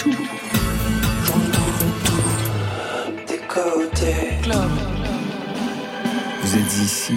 tout. J'entends tout des côtés. Vous êtes ici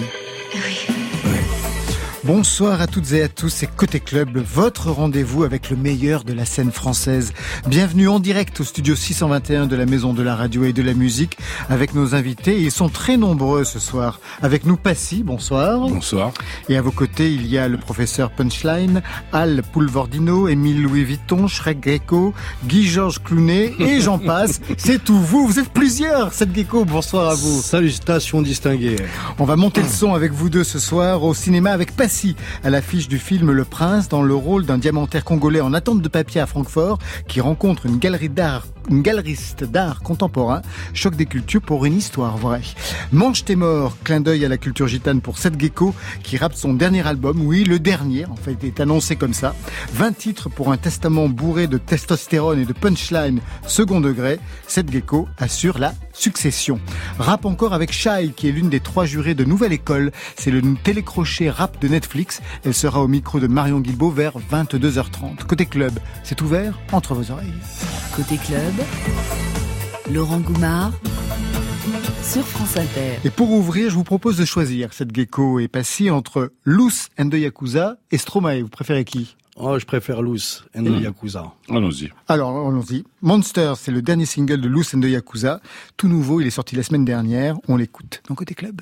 Bonsoir à toutes et à tous, c'est Côté Club, votre rendez-vous avec le meilleur de la scène française. Bienvenue en direct au studio 621 de la Maison de la Radio et de la Musique avec nos invités. Ils sont très nombreux ce soir. Avec nous, Passy, bonsoir. Bonsoir. Et à vos côtés, il y a le professeur Punchline, Al Poulvordino, Émile Louis Vuitton, Shrek Greco, Guy-Georges Clounet et j'en passe. C'est tout. Vous, vous êtes plusieurs, cette Gecko. Bonsoir à vous. Salutations distinguées. On va monter le son avec vous deux ce soir au cinéma avec Passy à l'affiche du film Le Prince dans le rôle d'un diamantaire congolais en attente de papier à Francfort qui rencontre une galerie d'art galeriste d'art contemporain, choc des cultures pour une histoire vraie. Mange tes morts, clin d'œil à la culture gitane pour Seth Gecko qui rappe son dernier album, oui, le dernier, en fait, est annoncé comme ça. 20 titres pour un testament bourré de testostérone et de punchline second degré. Seth Gecko assure la succession. Rap encore avec Shai, qui est l'une des trois jurés de Nouvelle École. C'est le télécrochet rap de Netflix. Elle sera au micro de Marion Guilbault vers 22h30. Côté club, c'est ouvert entre vos oreilles. Côté club, Laurent Goumard sur France Inter. Et pour ouvrir, je vous propose de choisir cette gecko et Passy entre Loose and the Yakuza et Stromae. Vous préférez qui? Oh, je préfère Loose and the Mmh. Yakuza. Allons-y. Alors, allons-y. Monster, c'est le dernier single de Loose and the Yakuza. Tout nouveau, il est sorti la semaine dernière. On l'écoute dans Côté Club.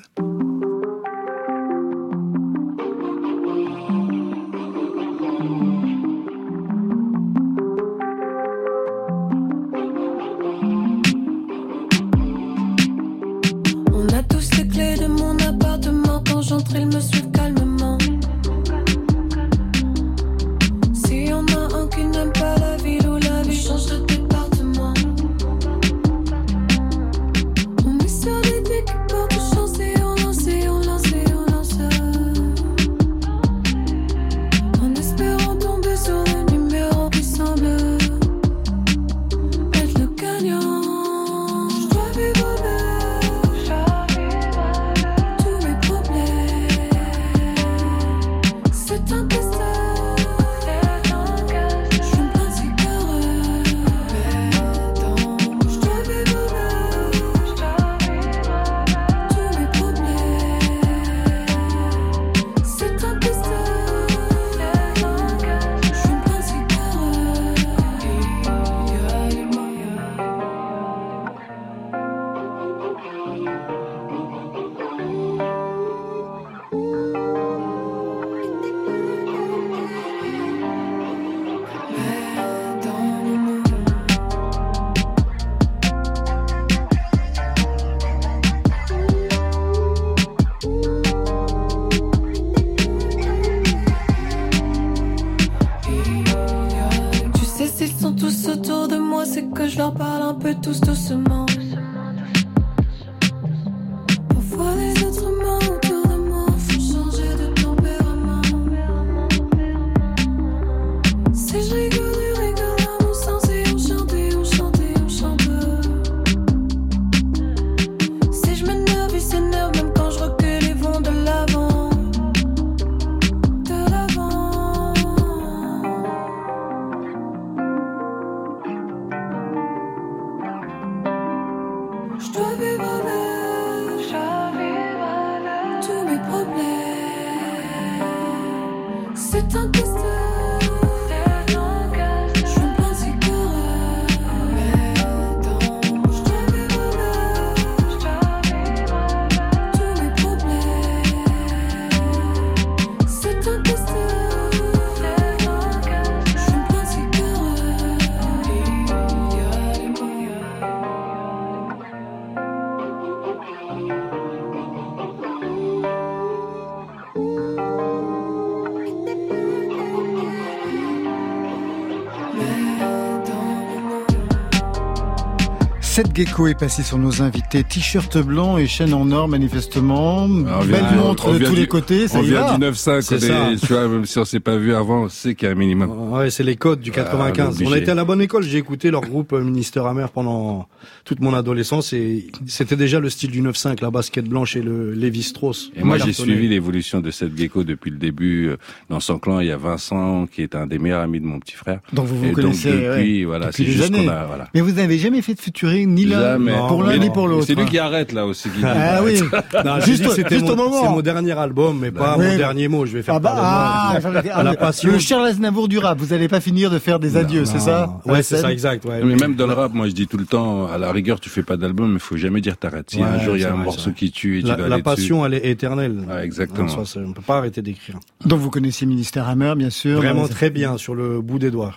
Gecko est passé sur nos invités. T-shirt blanc et chaîne en or, manifestement. Ah, on Belle vient- montre on de tous du- les côtés, ça on y vient va. du 9-5, C'est on est- ça. tu vois, même si on s'est pas vu avant, on sait qu'il y a un minimum. Ouais, c'est les codes du Ah, 95. obligé. on a été à la bonne école. J'ai écouté leur groupe euh, Minister Amer pendant toute mon adolescence et c'était déjà le style du 9-5, la basket blanche et le Levi Strauss. Et moi, j'ai suivi l'évolution de cette gecko depuis le début. Euh, Dans son clan, il y a Vincent, qui est un des meilleurs amis de mon petit frère. Donc vous vous et connaissez donc, depuis, ouais, voilà, c'est juste qu'on a, voilà. Mais vous n'avez jamais fait de featuring ni l'un pour l'un ni pour l'autre. C'est lui hein. qui arrête, là, aussi. Ah oui. Non, Juste- dit mon, au moment. c'est mon dernier album, mais pas Oui. mon dernier mot. Je vais faire Ah bah, ah, À la ah, passion. Le Charles Aznavour du rap, vous n'allez pas finir de faire des adieux, c'est ça? Ouais, c'est ça, exact. Ouais. Mais même dans le rap, moi je dis tout le temps, à la rigueur, tu fais pas d'album, mais faut jamais dire t'arrêtes. Si Ouais, un jour il y a un morceau qui tue et tu la, dois la aller dessus. passion, elle est éternelle. Ouais, exactement. Ça, on peut pas arrêter d'écrire. Donc vous connaissiez Ministère Hammer, bien sûr. Vraiment Euh, très bien sur le bout des doigts.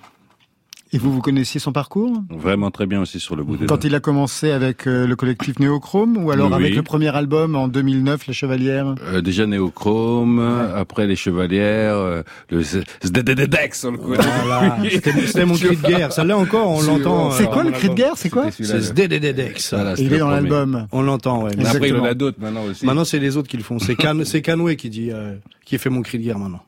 Et vous, vous connaissiez son parcours Vraiment très bien aussi sur le bout des Quand doigts. il a commencé avec euh, le collectif Néochrome ou alors Oui. avec le premier album en 2009, Les Chevalières Euh, déjà Néochrome, après les Chevalières, euh, le Dex, on le connaît. Voilà. C'était mon cri de guerre. Ça l'est encore, on l'entend. C'est euh, quoi le cri de guerre C'est quoi C'est c'était Il est dans l'album. On l'entend, ouais. Mais Après, il en Exactement. a d'autres maintenant aussi. Maintenant, c'est les autres qui le font. C'est Canoué qui dit, euh, qui fait mon cri de guerre maintenant.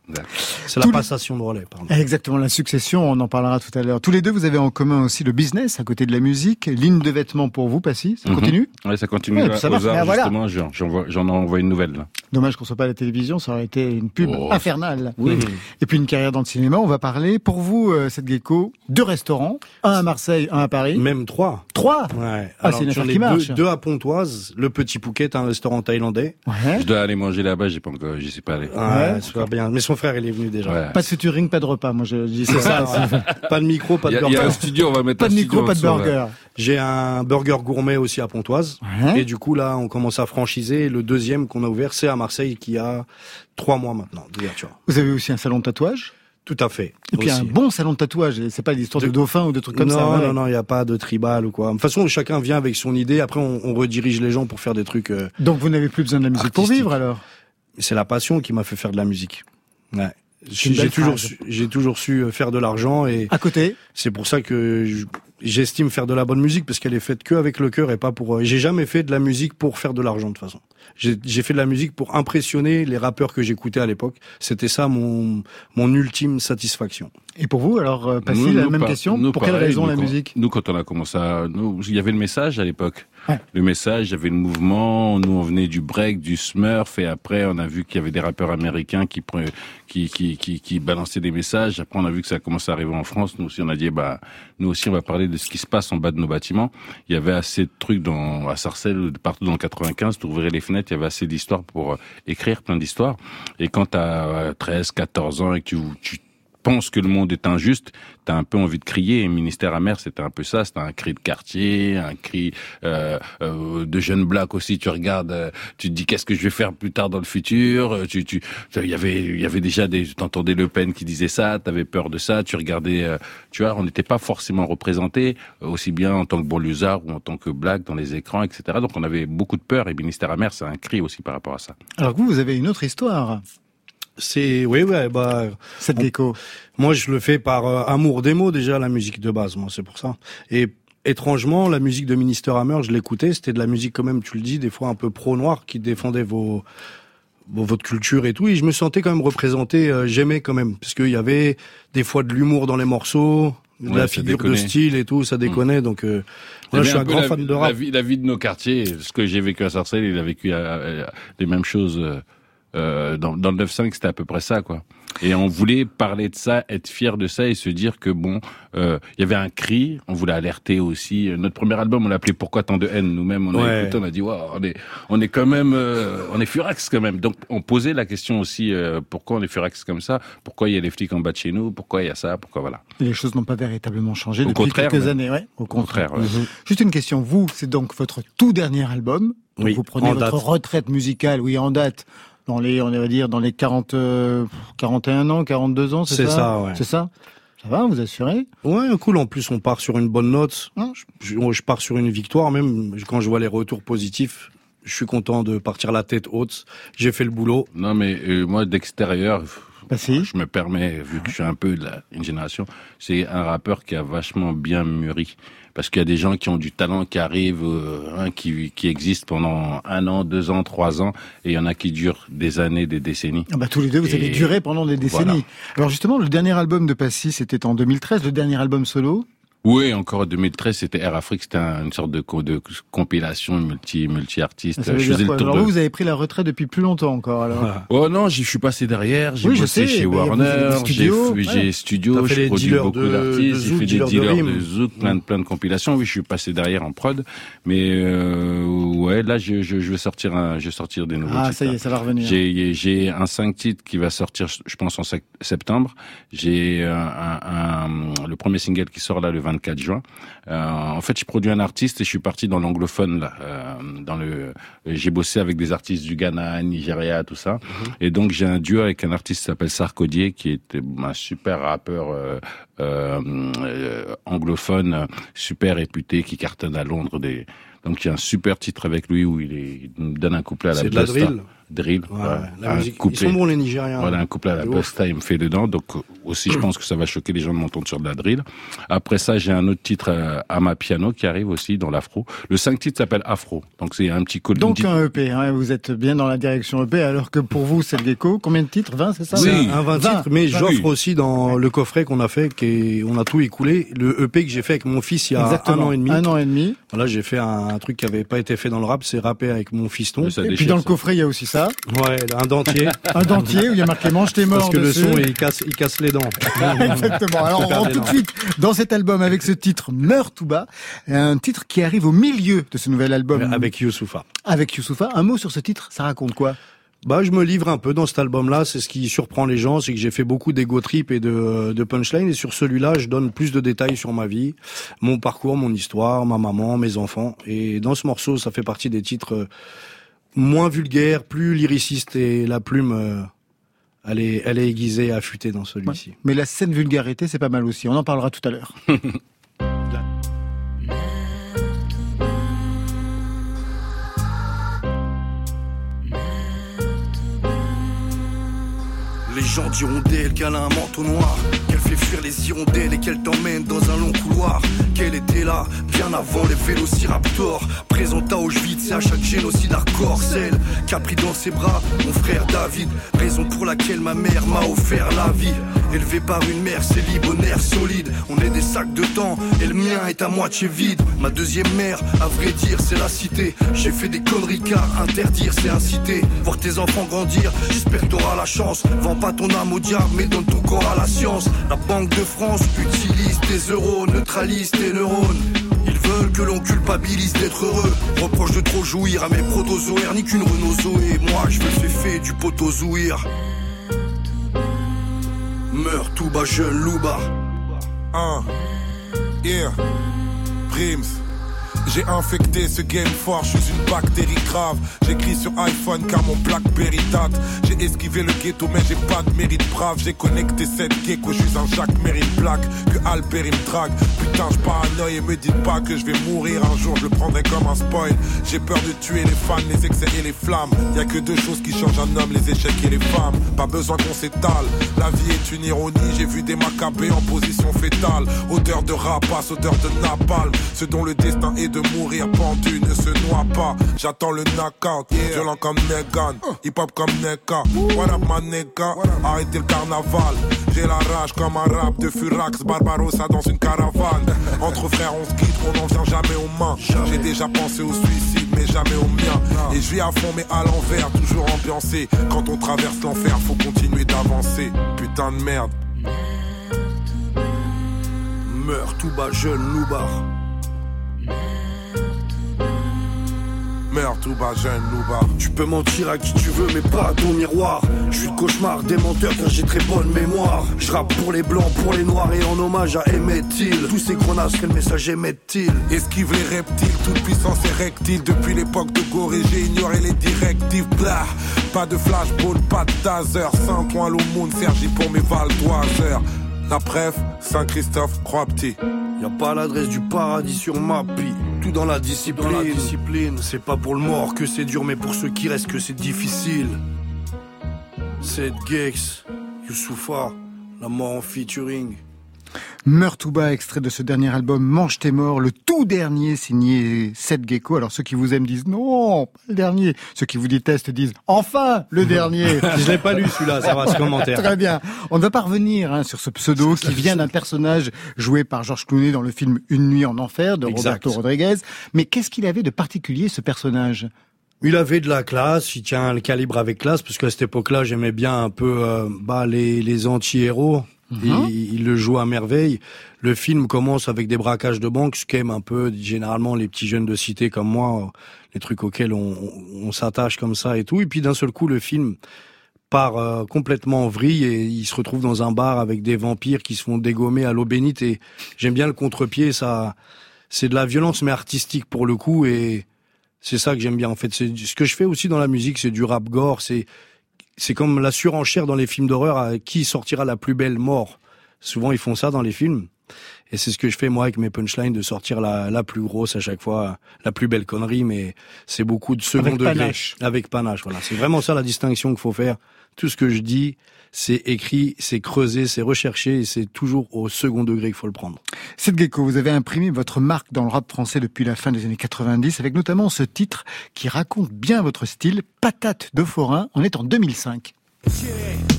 C'est Tous la les- passation de relais, pardon. Exactement, la succession, on en parlera tout à l'heure. Tous les deux, vous avez en commun aussi le business à côté de la musique. Ligne de vêtements pour vous, Passy, ça Mhm. continue? Ouais, ça continue Ouais, là, ça aux arts, Ah, voilà. justement, j'en, envoie une nouvelle, là. Dommage qu'on soit pas à la télévision, ça aurait été une pub Oh. infernale. Oui. Et puis une carrière dans le cinéma, on va parler, pour vous, euh, cette gecko, deux restaurants, un à Marseille, un à Paris. Même trois. Trois? Ouais. Ah, c'est une affaire ai qui deux, marche. deux à Pontoise, le Petit Phuket, un restaurant thaïlandais. Ouais. Je dois aller manger là-bas, j'ai pas encore, j'y suis pas allé. Ouais, super bien. Mais son frère, il est venu déjà. Ouais. Pas de featuring, pas de repas, moi je dis c'est ça. ouais. Pas de micro, pas Il y, de a, il y a burger. un studio, on va mettre Pas un de studio micro, pas de burger. J'ai un burger gourmet aussi à Pontoise. Ouais. Et du coup, là, on commence à franchiser. Le deuxième qu'on a ouvert, c'est à Marseille, qui a trois mois maintenant d'ouverture. Vous avez aussi un salon de tatouage? Tout à fait. et puis Aussi. un bon salon de tatouage. C'est pas l'histoire de, De- dauphin ou de trucs comme non, ça. ouais. non, non, il n'y a pas de tribal ou quoi. De toute façon, chacun vient avec son idée. Après, on, on redirige les gens pour faire des trucs. euh, Donc vous n'avez plus besoin de la musique pour vivre alors? C'est la passion qui m'a fait faire de la musique. Ouais. J'ai toujours, su, j'ai toujours su euh, faire de l'argent et À côté, c'est pour ça que je- j'estime faire de la bonne musique parce qu'elle est faite que avec le cœur et pas pour. euh, J'ai jamais fait de la musique pour faire de l'argent de toute façon. J'ai j'ai fait de la musique pour impressionner les rappeurs que j'écoutais à l'époque. C'était ça mon mon ultime satisfaction. et pour vous alors, euh, Nous, la nous, même pas- question. nous, pour quelle raison nous, la musique? Nous, quand on a commencé à, nous, il y avait le message à l'époque. Le message, il y avait le mouvement. Nous, on venait du break, du smurf, et après, on a vu qu'il y avait des rappeurs américains qui, qui, qui, qui, balançaient des messages. Après, on a vu que ça a commencé à arriver en France. Nous aussi, on a dit, bah, nous aussi, on va parler de ce qui se passe en bas de nos bâtiments. Il y avait assez de trucs dans, à Sarcelles, partout dans le 95. Tu ouvrais les fenêtres, il y avait assez d'histoires pour euh, écrire plein d'histoires. Et quand t'as 13, 14 ans et que tu, tu penses que le monde est injuste, t'as un peu envie de crier. Et Ministère amer, c'était un peu ça. C'était un cri de quartier, un cri euh, euh, de jeunes blacks aussi. Tu regardes, euh, tu te dis qu'est-ce que je vais faire plus tard dans le futur? Euh, Tu, tu, il y avait, il y avait déjà des, t'entendais Le Pen qui disait ça. T'avais peur de ça. Tu regardais, euh, tu vois, on n'était pas forcément représenté aussi bien en tant que banlieusard ou en tant que black dans les écrans, etc. Donc on avait beaucoup de peur. Et Ministère amer, c'est un cri aussi par rapport à ça. Alors vous, vous avez une autre histoire, C'est oui, ouais, bah cette On- gecko. Moi, je le fais par euh, amour des mots déjà la musique de base. Moi, c'est pour ça. Et étrangement, la musique de Minister Hammer, je l'écoutais. C'était de la musique quand même, tu le dis, des fois un peu pro noir qui défendait vos, vos- votre culture et tout. Et je me sentais quand même représenté. euh, J'aimais quand même parce qu'il y avait des fois de l'humour dans les morceaux, de Ouais, la figure de style et tout. Ça déconnait. Donc, euh, moi, je suis un grand la, fan de la rap. vie, la vie de nos quartiers, ce que j'ai vécu à Sarcelles, il a vécu euh, les mêmes choses euh, euh, dans, dans le 9-5, c'était à peu près ça, quoi. Et on voulait parler de ça, être fier de ça et se dire que bon, euh, il y avait un cri, on voulait alerter aussi. Notre premier album, on l'appelait Pourquoi tant de haine Nous-mêmes, on a Ouais. écouté, on a dit, Waouh, on est, on est quand même, euh, on est furax quand même. Donc on posait la question aussi, euh, pourquoi on est furax comme ça? Pourquoi il y a les flics en bas de chez nous? Pourquoi il y a ça? Pourquoi voilà? Les choses n'ont pas véritablement changé Au depuis contraire, quelques mais- années. Ouais, au Au contraire, ouais. Mhm. Juste une question. Vous, c'est donc votre tout dernier album. Donc Oui, vous prenez en votre date. retraite musicale, oui, en date, dans les, on va dire, dans les 40, euh, 41 ans, 42 ans, c'est ça C'est ça, ouais. C'est ça Ça va, vous assurez Ouais, cool. En plus, on part sur une bonne note. Hein Je, je- je pars sur une victoire. Même quand je vois les retours positifs, je suis content de partir la tête haute. J'ai fait le boulot. Non, mais euh, moi, d'extérieur, Bah si. je me permets, vu que je suis un peu de la, une génération, c'est un rappeur qui a vachement bien mûri. Parce qu'il y a des gens qui ont du talent, qui arrivent, euh, hein, qui, qui existent pendant un an, deux ans, trois ans, et il y en a qui durent des années, des décennies. Ah bah tous les deux, vous Et avez duré pendant des décennies. voilà. Alors justement, le dernier album de Passy, c'était en 2013, le dernier album solo. Oui, encore en 2013, c'était Air Afrique, c'était un- une sorte de, co- de compilation multi, multi-artistes. Ça veut Je dire faisais quoi le tour Alors de... vous, vous avez pris la retraite depuis plus longtemps encore. Alors. Oh non, j'y suis passé derrière, j'ai Oui, je bossé sais, chez Warner, j'ai ouais. studio, j'ai produit beaucoup d'artistes, j'ai fait des dealers de de, zouk, plein de, plein de compilations. Oui, je suis passé derrière en prod, mais euh, ouais, là, je, je, je vais sortir un, je vais sortir des nouveaux Ah, titres. ça y est, ça va revenir. J'ai j'ai un 5 titres qui va sortir, je pense, en sec- septembre. J'ai euh, un, un- le premier single qui sort là le 24 juin. Euh, en fait, je produis un artiste et je suis parti dans l'anglophone là. euh, dans le, j'ai bossé avec des artistes du Ghana, Nigeria, tout ça. Et donc j'ai un duo avec un artiste qui s'appelle Sarkodier, qui est un super rappeur euh, euh, euh, anglophone, euh, super réputé, qui cartonne à Londres. Des... Donc il y a un super titre avec lui où il, est, il me donne un couplet à la C'est de la drill. Drill. Ouais, la musique. Ils couplet. sont bons les Nigériens. Voilà, un couplet à la. Busta, il me fait dedans. Donc euh, aussi, je pense que ça va choquer les gens de m'entendre sur de la drill. Après ça, j'ai un autre titre euh, à ma piano qui arrive aussi dans l'afro. Le 5 titres s'appelle Afro. Donc c'est un petit code. Donc un EP, hein, vous êtes bien dans la direction EP, alors que pour vous, c'est le gecko. Combien de titres? 20, c'est ça? Oui. un 20 20. titres, mais Oui. j'offre aussi dans le coffret qu'on a fait, qui est- on a tout écoulé, le EP que j'ai fait avec mon fils il y a Exactement. un an et demi. Un an et demi. Voilà, j'ai fait un, un truc qui avait pas été fait dans le rap, c'est rapper avec mon fiston. Ça Et puis dans le coffret, il y a aussi ça. Ouais, un dentier. Un dentier où il y a marqué mange tes morts parce que le son, il casse, il casse les dents. Exactement. Alors on rentre tout de suite dans cet album avec ce titre Meurs tout bas, un titre qui arrive au milieu de ce nouvel album avec Youssoufa. avec Youssoufa. Un mot sur ce titre, ça raconte quoi? Bah, je me livre un peu dans cet album-là. C'est ce qui surprend les gens, c'est que j'ai fait beaucoup d'ego trip et de, de punchline. Et sur celui-là, je donne plus de détails sur ma vie, mon parcours, mon histoire, ma maman, mes enfants. Et dans ce morceau, ça fait partie des titres euh, moins vulgaires, plus lyricistes et la plume, euh, elle est, elle est aiguisée, affûtée dans celui-ci. Mais la scène vulgarité, c'est pas mal aussi. On en parlera tout à l'heure. Les gens diront d'elle qu'elle a un manteau noir, qu'elle fait fuir les hirondelles et qu'elle t'emmène dans un long couloir. Qu'elle était là, bien avant les vélociraptors, présente à Auschwitz et à chaque génocide hardcore. Celle qui a pris dans ses bras mon frère David, raison pour laquelle ma mère m'a offert la vie. Élevé par une mère, c'est libonaire solide. On est des sacs de temps et le mien est à moitié vide. Ma deuxième mère, à vrai dire, c'est la cité. J'ai fait des conneries car interdire, c'est inciter. Voir tes enfants grandir, j'espère que t'auras la chance. Vends pas ton âme au diable, mais donne ton corps à la science. La Banque de France utilise tes euros, neutralise tes neurones. Ils veulent que l'on culpabilise d'être heureux. Reproche de trop jouir à mes protozoaires, ni qu'une Renault Zoé. Moi, je veux fait du potozouir. Meurs tout bas, jeune louba. Un, yeah, Prims. J'ai infecté ce game fort, je suis une bactérie grave. J'écris sur iPhone car mon Blackberry date. J'ai esquivé le ghetto mais j'ai pas de mérite brave. J'ai connecté cette gecko, je suis un Jacques Mérite Black. Que Albert il me drague. Putain, je paranoïe et me dites pas que je vais mourir un jour, je le prendrai comme un spoil. J'ai peur de tuer les fans, les excès et les flammes. Y a que deux choses qui changent un homme, les échecs et les femmes. Pas besoin qu'on s'étale. La vie est une ironie, j'ai vu des macabées en position fétale. Odeur de rapace, odeur de napalm. Ce dont le destin est de mourir pendu ne se noie pas. J'attends le knockout, violent comme Negan, hip hop comme Neka. What up ma nigga, arrêtez le carnaval. J'ai la rage comme un rap de Furax, Barbarossa dans une caravane. Entre frères on se quitte, on n'en vient jamais aux mains. J'ai déjà pensé au suicide, mais jamais au mien. Et je vis à fond mais à l'envers, toujours ambiancé. Quand on traverse l'enfer, faut continuer d'avancer. Putain de merde. Meurs tout bas, jeune loubar. Tu peux mentir à qui tu veux, mais pas à ton miroir. Je suis le cauchemar des menteurs car j'ai très bonne mémoire. Je rappe pour les blancs, pour les noirs et en hommage à Emmett Till. Tous ces grenasses, quel message émettent-ils? Esquive les reptiles, toute puissance est rectile. Depuis l'époque de Gorée, j'ai ignoré les directives. Blah. Pas de flashball, pas de taser. Saint-Ouen, l'aumône, Sergi pour mes val d'oiseurs. La bref, Saint-Christophe, croix petit. Y a pas l'adresse du paradis sur ma vie. Dans la discipline. C'est pas pour le mort que c'est dur, mais pour ceux qui restent que c'est difficile. Cette Gex Youssoufa, la mort en featuring. Meurs tout bas, extrait de ce dernier album Mange tes morts, le tout dernier signé Seth Gecko. Alors ceux qui vous aiment disent non, pas le dernier. Ceux qui vous détestent disent enfin le dernier. Je l'ai pas lu celui-là, ça va ce commentaire. Très bien. On ne va pas revenir hein, sur ce pseudo qui vient d'un personnage joué par Georges Clooney dans le film Une nuit en enfer de Exact. Roberto Rodriguez. Mais qu'est-ce qu'il avait de particulier ce personnage? Il avait de la classe, il tient le calibre avec classe, parce qu'à cette époque-là, j'aimais bien un peu euh, bah, les, les anti-héros. Il, il le joue à merveille. Le film commence avec des braquages de banque, ce qu'aiment un peu généralement les petits jeunes de cité comme moi, les trucs auxquels on, on, on s'attache comme ça et tout. Et puis d'un seul coup, le film part euh, complètement en vrille et il se retrouve dans un bar avec des vampires qui se font dégommer à l'eau bénite. Et j'aime bien le contre-pied, ça, c'est de la violence mais artistique pour le coup et c'est ça que j'aime bien en fait. C'est ce que je fais aussi dans la musique, c'est du rap gore. C'est c'est comme la surenchère dans les films d'horreur à qui sortira la plus belle mort. Souvent ils font ça dans les films. Et c'est ce que je fais moi avec mes punchlines, de sortir la, la plus grosse à chaque fois, la plus belle connerie, mais c'est beaucoup de second Avec degré. panache. Avec panache, voilà. C'est vraiment ça la distinction qu'il faut faire. Tout ce que je dis, c'est écrit, c'est creusé, c'est recherché, et c'est toujours au second degré qu'il faut le prendre. Seth Gecko, vous avez imprimé votre marque dans le rap français depuis la fin des années 90 avec notamment ce titre qui raconte bien votre style, Patate de forain. On est en 2005.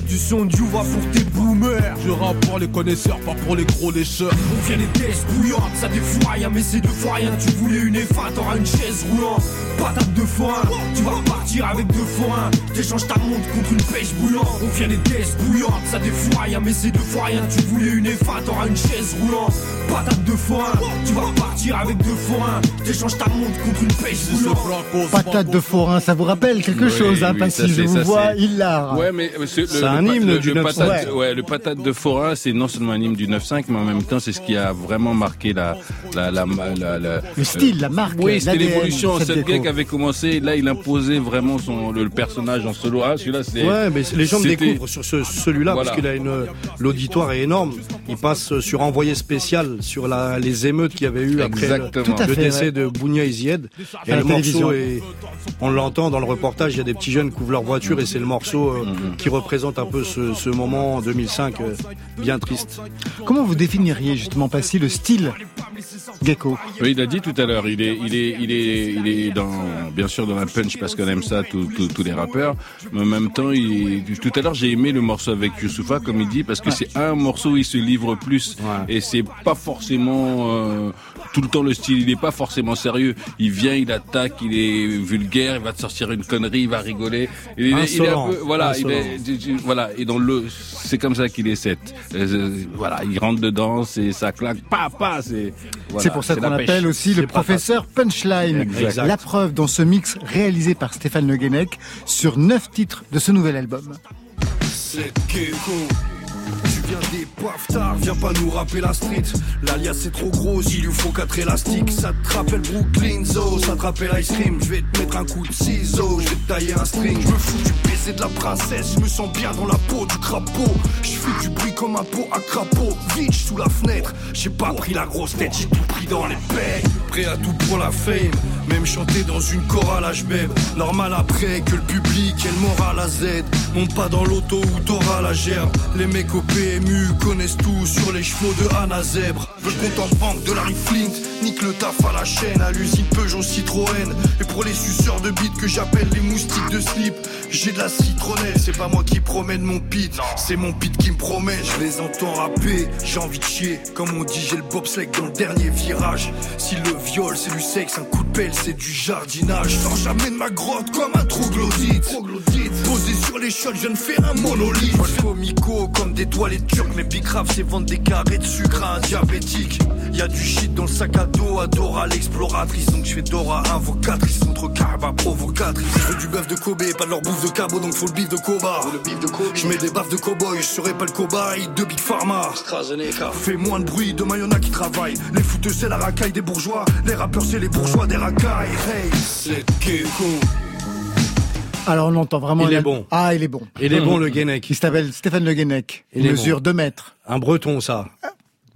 Du son du va pour tes boomers. Je rappe pour les connaisseurs, pas pour les gros lécheurs. On vient les tests bouillantes, ça des fois rien, mais c'est deux fois rien. Tu voulais une F1, t'auras une chaise roulante. Patate de forain, tu vas repartir avec deux forains. T'échanges ta montre contre une pêche bouillante. On vient les tests bouillantes, ça des fois rien, mais c'est deux fois rien. Tu voulais une F1, t'auras une chaise roulante. Patate de forain, tu vas repartir avec deux forains. T'échanges ta montre contre une pêche bouillante. Patate de forain, ça vous rappelle quelque Oui, chose, hein, oui, ça, Je vous vois, c'est- hilar. Ouais, mais c'est le- C'est le un pa- hymne le- du le 9-5. patate, ouais, le patate de forain, c'est non seulement un hymne du 9-5, mais en même temps, c'est ce qui a vraiment marqué la, la, la, la, la- Le style, la marque, Oui, c'était l'évolution. Cette gag avait commencé, là, il imposait vraiment son, le, le personnage en solo. Ah, celui-là, c'est. Ouais, mais les gens me découvrent sur ce, celui-là Voilà. parce qu'il a une l'auditoire est énorme. Il passe sur envoyé spécial sur la, les émeutes qu'il y avait eu après le, Exactement. Le fait, décès ouais. de Bounia Izied. Et le morceau est, on l'entend dans le reportage, il y a des petits jeunes qui ouvrent leur voiture et c'est le morceau euh, Mhm. qui représente un peu ce, ce moment en 2005 euh, bien triste. Comment vous définiriez justement, Passy, le style Gecko? Oui, il a dit tout à l'heure, il est, il est, il est, il est dans, bien sûr dans la punch parce qu'on aime ça, tous tous- tous les rappeurs. Mais en même temps, il, tout à l'heure, j'ai aimé le morceau avec Youssoufa, comme il dit, parce que c'est un morceau où il se livre plus. Ouais. Et c'est pas forcément, euh, tout le temps le style, il est pas forcément sérieux. Il vient, il attaque, il est vulgaire, il va te sortir une connerie, il va rigoler. Il est, il est un Insolent. peu, voilà, il est, voilà, et dans le, c'est comme ça qu'il est set. Euh, voilà, il rentre dedans, c'est, ça claque, pa, pa, c'est, voilà, C'est pour ça qu'on appelle aussi le professeur Punchline. Exact. La preuve dans ce mix réalisé par Stéphane Le Guenec sur neuf titres de ce nouvel album. C'est Viens des tard, viens pas nous rapper la street. L'alias c'est trop gros, il lui faut quatre élastiques. Ça te rappelle Brooklyn Zoo, ça te rappelle Ice Cream. Je vais te mettre un coup de ciseau, je vais te tailler un string. Je me fous du baiser de la princesse, je me sens bien dans la peau du crapaud. Je fais du bruit comme un pot à crapaud. Vitch sous la fenêtre, j'ai pas pris la grosse tête, j'ai tout pris dans les pecs. Prêt à tout pour la fame, même chanter dans une chorale à j'beb. Normal après que le public ait le moral à Z. Monte pas dans l'auto où t'auras la gerbe. Les mecs au connaissent tout sur les chevaux de Anna Zèbre. Veulent qu'on t'en banque de Larry Flint, nique le taf à la chaîne, à l'usine Peugeot Citroën. Et pour les suceurs de bite que j'appelle les moustiques de slip, j'ai de la citronnelle, c'est pas moi qui promène mon pit, c'est mon pit qui me promène. Je les entends rapper, j'ai envie de chier. Comme on dit, j'ai le bobsleigh dans le dernier virage. Si le viol c'est du sexe, un coup de pelle c'est du jardinage. Je sors jamais de ma grotte comme un troglodyte. Posé sur les shots, je viens de faire un monolithe. Comico comme des toilettes turques, mais big rap c'est vendre des carrés de sucre à un diabétique. Y a du shit dans le sac à dos, Adora l'exploratrice. Donc je fais Dora invocatrice contre Carba provocatrice. Je veux du bœuf de Kobe, pas de leur bouffe de cabot, donc faut le bif de Koba. Je mets des baffes de cowboy, je serai pas le cobaye de Big Pharma. Fais moins de bruit, demain y'en a qui travaillent. Les fouteux c'est la racaille des bourgeois, les rappeurs c'est les bourgeois des racailles. Hey, c'est. Alors on entend vraiment. Il la- est bon. Ah, il est bon. Il est bon le Guénec. Qui s'appelle Stéphane Le Guenec. Il Il mesure 2 mètres. Un breton ça.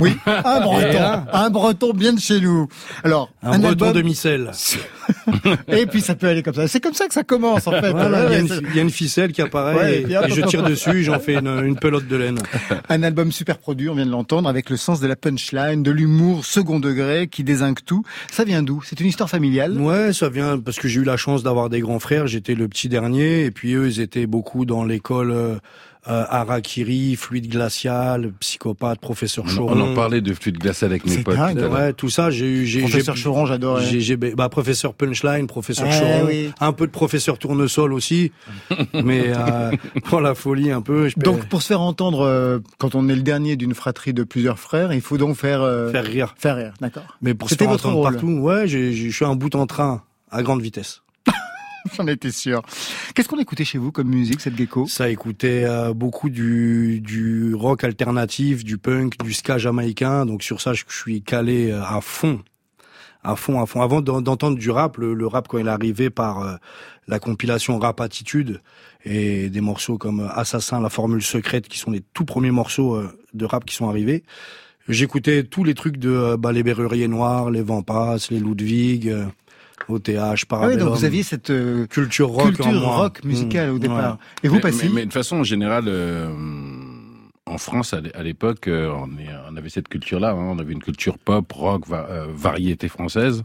Oui, un breton, un breton bien de chez nous. Alors, Un, breton album- demi-sel. et puis ça peut aller comme ça. C'est comme ça que ça commence en fait. Voilà, il y, a une- c'est- il y a une ficelle qui apparaît Ouais, et, et et je tire dessus, j'en fais une, une pelote de laine. Un album super produit, on vient de l'entendre, avec le sens de la punchline, de l'humour second degré qui désingue tout. Ça vient d'où? C'est une histoire familiale? Ouais, ça vient parce que j'ai eu la chance d'avoir des grands frères. J'étais le petit dernier, et puis eux, ils étaient beaucoup dans l'école euh, Harakiri, fluide glacial, psychopathe, professeur On, Choron. on en parlait de flux de glace avec mes potes. dingue, tout. Ouais, tout ça, j'ai eu, j'ai, Professeur Choron, j'adorais. j'ai, j'ai- bah, professeur Punchline, professeur Eh Choron, oui. un peu de professeur Tournesol aussi, mais euh, pour la folie un peu. Je Donc pour se faire entendre, euh, quand on est le dernier d'une fratrie de plusieurs frères, il faut donc faire euh, faire rire. faire rire, d'accord. Mais pour se faire entendre rôle. partout, ouais, j'ai, j'ai- je suis un bout en train à grande vitesse. J'en étais sûr. Qu'est-ce qu'on écoutait chez vous comme musique, cette gecko? Ça écoutait euh, beaucoup du, rock alternatif, du punk, du ska jamaïcain. Donc sur ça, je, suis calé euh, à fond, à fond, à fond. Avant d'en- d'entendre du rap, le, rap quand il est arrivé par euh, la compilation Rap Attitude et des morceaux comme Assassin, La Formule Secrète, qui sont les tout premiers morceaux de rap qui sont arrivés. J'écoutais tous les trucs de euh, bah, les Berruriers Noirs, les Vampas, les Ludwig, euh, OTH, Ah oui, donc vous aviez cette euh, culture rock culture rock musicale Mmh, au départ. ouais. Et vous, Passy mais, mais de façon en générale, euh, en France, à l'é- à l'époque, euh, on, avait cette culture-là. hein. on avait une culture pop, rock, va- euh, variété française.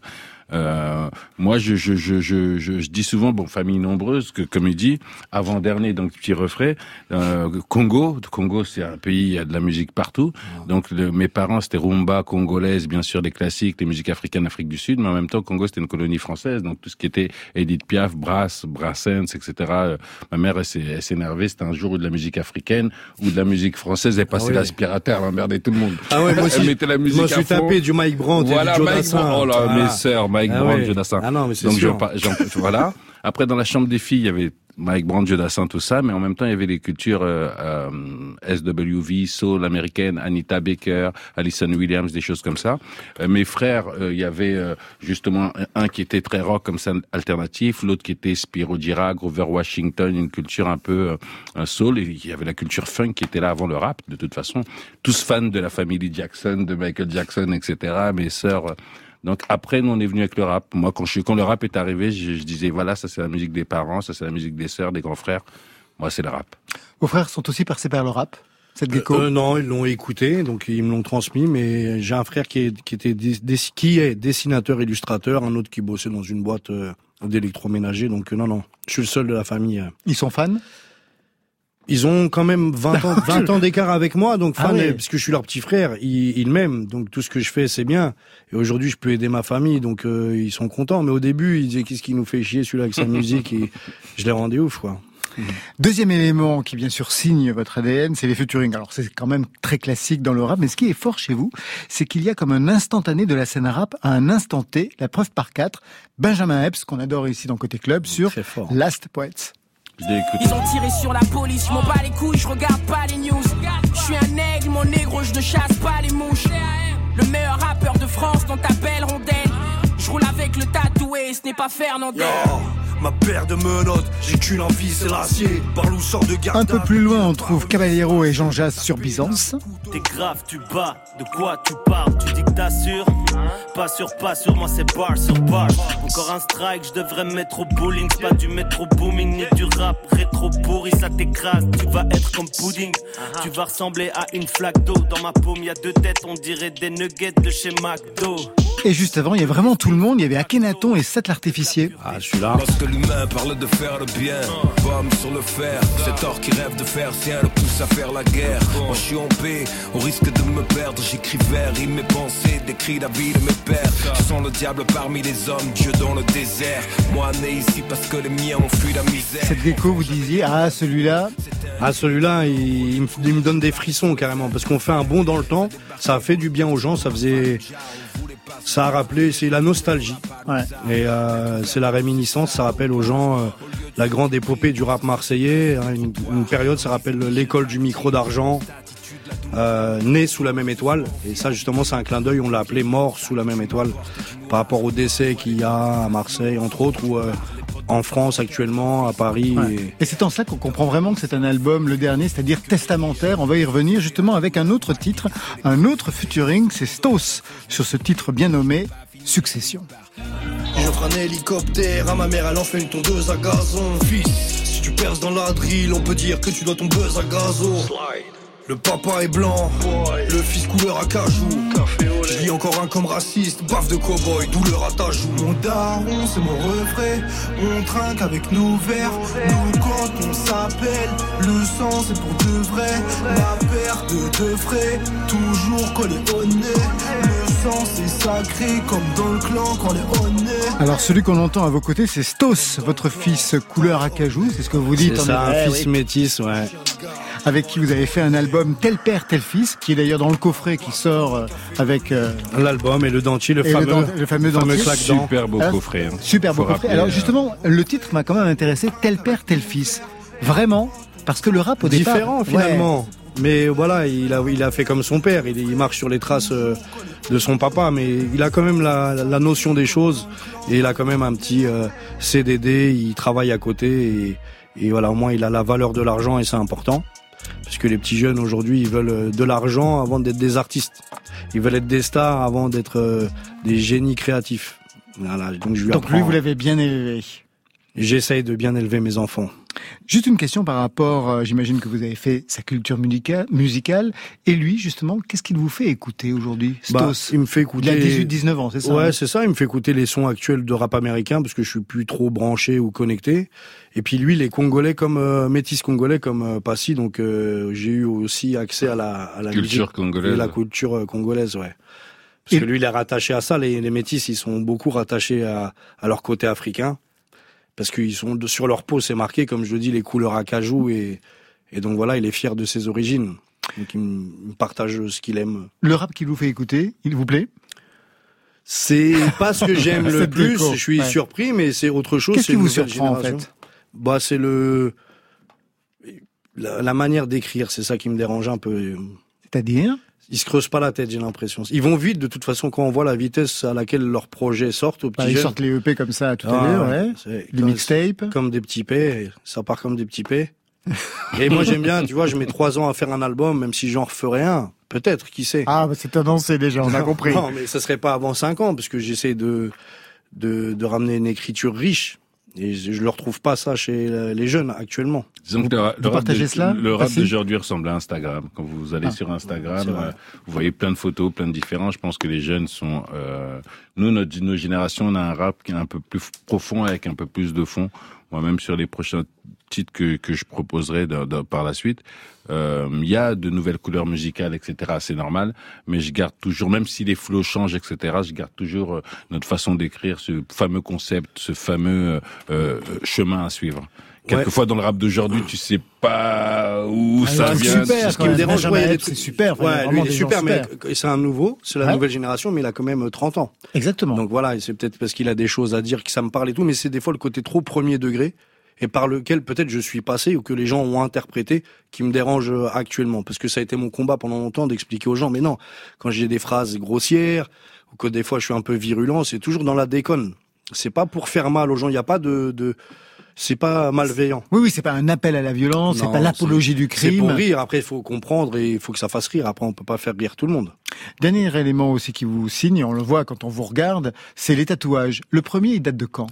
Euh, moi, je, je, je, je, je, je dis souvent, bon, famille nombreuse, que comme il dit, avant dernier, donc petit refrain, euh, Congo, Congo, c'est un pays, il y a de la musique partout. Donc le- mes parents, c'était rumba congolaise, bien sûr, les classiques, les musiques africaines, Afrique du Sud, mais en même temps, Congo, c'était une colonie française, donc tout ce qui était Edith Piaf, Brass, Brassens, etc. Euh, ma mère, elle s'est elle s'est énervée, c'était un jour où de la musique africaine ou de la musique française, elle passait oui. l'aspirateur, elle emmerdait tout le monde. Ah ouais, moi aussi, elle mettait la je musique me suis à fond. tapé du Mike Brandt Voilà, et du Mike. Brandt. Oh là, Voilà. mes sœurs, Mike Ah Brandt, ouais. Joe Dassin. Ah non, mais c'est Donc, sûr. voilà. Après, dans la chambre des filles, il y avait Mike Brandt, Joe Dassin, tout ça, mais en même temps, il y avait les cultures euh, euh, SWV, soul américaine, Anita Baker, Alison Williams, des choses comme ça. Euh, mes frères, il y avait justement un qui était très rock comme ça, alternatif, l'autre qui était Spiro Dira, Grover Washington, une culture un peu un soul, et il y avait la culture funk qui était là avant le rap, de toute façon. Tous fans de la famille Jackson, de Michael Jackson, etc. Mes sœurs... euh, donc après, nous on est venu avec le rap. Moi, quand, je, quand le rap est arrivé, je, je disais voilà, ça c'est la musique des parents, ça c'est la musique des sœurs, des grands frères. Moi, c'est le rap. Vos frères sont aussi percés par le rap, cette gecko Euh, non, ils l'ont écouté, donc ils me l'ont transmis. Mais j'ai un frère qui est qui était est dessinateur illustrateur, un autre qui bossait dans une boîte euh, d'électroménager. Donc euh, non, non, je suis le seul de la famille. euh. Ils sont fans? Ils ont quand même 20 ans, 20 ans d'écart avec moi, donc Ah fan, ouais. parce que je suis leur petit frère, ils, ils m'aiment, donc tout ce que je fais, c'est bien. Et aujourd'hui, je peux aider ma famille, donc euh, ils sont contents. Mais au début, ils disaient qu'est-ce qui nous fait chier celui-là avec sa musique, et je les rendais ouf, quoi. Deuxième élément qui bien sûr signe votre ADN, c'est les featuring. Alors c'est quand même très classique dans le rap, mais ce qui est fort chez vous, c'est qu'il y a comme un instantané de la scène rap à un instant T, la preuve par quatre, Benjamin Epps, qu'on adore ici dans Côté Club, sur. Last Poets. Ils ont tiré sur la police, je m'en bats les couilles, je regarde pas les news. Je suis un aigle, mon négro, je ne chasse pas les mouches. Le meilleur rappeur de France dans ta belle rondelle. Je roule avec le tatoué, ce n'est pas Fernandel. Yo, ma paire de menottes, j'ai qu'une envie, c'est l'acier. Par où sort de garde Un peu plus loin, on trouve Caballero et Jean Jass sur Byzance. T'es grave, tu bats, de quoi tu parles? Tu dis que t'assures? Pas sûr, pas sûr, moi c'est bar sur bar Encore un strike, je devrais me mettre au bowling C'est pas du métro booming, ni du rap rétro pourri Ça t'écrase, tu vas être comme pudding Tu vas ressembler à une flaque d'eau Dans ma paume, y a deux têtes, on dirait des nuggets de chez McDo Et juste avant, il y a vraiment tout le monde. Il y avait Akhenaton et Seth l'artificier. Ah, celui-là. Lorsque l'humain parle de faire le bien, pomme sur le fer, cet or qui rêve de faire sien le pousse à faire la guerre. Moi je suis en paix, au risque de me perdre, j'écris vers, il mes pensées, décrit la vie de mes pères. Je sens le diable parmi les hommes, Dieu dans le désert. Moi né ici parce que les miens ont fui la misère. Cette gecko, vous disiez, ah celui-là, Ah, celui-là, il, il me, il me donne des frissons carrément, parce qu'on fait un bond dans le temps, ça a fait du bien aux gens, ça faisait... Ça a rappelé, c'est la nostalgie. ouais. Et euh, c'est la réminiscence, ça rappelle aux gens euh, la grande épopée du rap marseillais. hein, une, une période, ça rappelle l'école du micro d'argent, euh, né sous la même étoile. Et ça, justement, c'est un clin d'œil. On l'a appelé mort sous la même étoile par rapport au décès qu'il y a à Marseille, entre autres, où euh, en France actuellement, à Paris. Ouais. et- Et c'est en cela qu'on comprend vraiment que c'est un album, le dernier, c'est-à-dire testamentaire. On va y revenir justement avec un autre titre, un autre featuring, c'est Stos, sur ce titre bien nommé Succession. J'offre un hélicoptère à ma mère, elle en fait une tondeuse à gazon. Fils, si tu perces dans la drill, on peut dire que tu dois ton buzz à gazo. Le papa est blanc, le fils couleur à cajou. Je lis encore un comme raciste, baffe de cowboy, douleur à ta joue. Mon daron, c'est mon refrain. On trinque avec nos verres. Nous, quand on s'appelle, le sang, c'est pour de vrai. Ma paire de deux frais, toujours collé au nez. Le sang, c'est sacré, comme dans le clan quand les honnêtes. Alors celui qu'on entend à vos côtés, c'est Stos, votre fils couleur acajou, c'est ce que vous dites C'est un fils oui. métis, ouais. avec qui vous avez fait un album Tel père, tel fils, qui est d'ailleurs dans le coffret qui sort euh, avec euh, L'album et le dentier, le et fameux, dent- le fameux dentier. claque-dent. Super beau Alors, coffret. hein. Super beau coffret. rappeler, Alors euh, justement, le titre m'a quand même intéressé, Tel père, tel fils. Vraiment, parce que le rap au départ... différent Ouais. finalement. Mais voilà, il a, il a fait comme son père. Il, il marche sur les traces euh, de son papa, mais il a quand même la, la notion des choses et il a quand même un petit euh, CDD. Il travaille à côté et, et voilà, au moins il a la valeur de l'argent et c'est important. Parce que les petits jeunes aujourd'hui, ils veulent euh, de l'argent avant d'être des artistes. Ils veulent être des stars avant d'être euh, des génies créatifs. Voilà, donc je lui Donc lui, apprends. vous l'avez bien élevé. J'essaye de bien élever mes enfants. Juste une question par rapport, euh, j'imagine que vous avez fait sa culture musica- musicale, et lui, justement, qu'est-ce qu'il vous fait écouter aujourd'hui, Bah, il me fait écouter. Il a 18-19 ans, c'est ça Ouais, hein? c'est ça. Il me fait écouter les sons actuels de rap américain parce que je suis plus trop branché ou connecté. Et puis lui, les Congolais comme euh, métis congolais comme euh, Passy, donc euh, j'ai eu aussi accès à la, à la Culture musique congolaise. et la culture congolaise, ouais. Parce que lui, il est rattaché à ça. Les, les métis, ils sont beaucoup rattachés à, à leur côté africain parce qu'ils sont sur leur peau, c'est marqué, comme je le dis, les couleurs à cajou et et donc voilà, il est fier de ses origines. Donc il me partage ce qu'il aime. Le rap qu'il vous fait écouter, il vous plaît? C'est pas ce que j'aime le plus. Je suis ouais. surpris, mais c'est autre chose. Qu'est-ce qui vous surprend, en fait? Bah, c'est le la, la manière d'écrire. C'est ça qui me dérange un peu. C'est-à-dire? Ils se creusent pas la tête, j'ai l'impression. Ils vont vite, de toute façon, quand on voit la vitesse à laquelle leurs projets sortent aux petits Bah, Ils sortent les EP comme ça tout à Ah, l'heure, ouais. Les mixtapes. Comme des petits P, ça part comme des petits P. Et moi j'aime bien, tu vois, je mets trois ans à faire un album, même si j'en referai un. Peut-être, qui sait. Ah, bah, c'est annoncé déjà, on a compris. Non, mais ça serait pas avant cinq ans, parce que j'essaie de, de, de ramener une écriture riche. Et je, je le retrouve pas ça chez les jeunes actuellement. Disons que le, vous le rap partagez de- cela, le rap d'aujourd'hui ressemble à Instagram. Quand vous allez Ah, sur Instagram, euh, vous voyez plein de photos, plein de différents. Je pense que les jeunes sont... Euh, nous, notre, nos générations, on a un rap qui est un peu plus profond, avec un peu plus de fond. Moi-même, sur les prochains titres que, que je proposerai de- de- par la suite, euh, il y a de nouvelles couleurs musicales, etc. C'est normal, mais je garde toujours, même si les flows changent, etc., je garde toujours euh, notre façon d'écrire, ce fameux concept, ce fameux euh, euh, chemin à suivre. Quelquefois dans le rap d'aujourd'hui, tu sais pas où Ah, ça c'est vient. super, Ce qui me dérange, ouais, c'est super. Ouais, lui, il est super, mais super. c'est un nouveau, c'est la Ouais. nouvelle génération, mais il a quand même 30 ans. Exactement. Donc voilà, c'est peut-être parce qu'il a des choses à dire que ça me parle et tout, mais c'est des fois le côté trop premier degré et par lequel peut-être je suis passé ou que les gens ont interprété qui me dérange euh, actuellement. Parce que ça a été mon combat pendant longtemps d'expliquer aux gens, mais non, quand j'ai des phrases grossières ou que des fois je suis un peu virulent, c'est toujours dans la déconne. C'est pas pour faire mal aux gens, il n'y a pas de... de c'est pas malveillant. Oui, oui, c'est pas un appel à la violence, c'est pas l'apologie du C'est crime. pour rire, après il faut comprendre et il faut que ça fasse rire. Après on peut pas faire rire tout le monde. Dernier élément aussi qui vous signe, on le voit quand on vous regarde, c'est les tatouages. Le premier, il date de quand?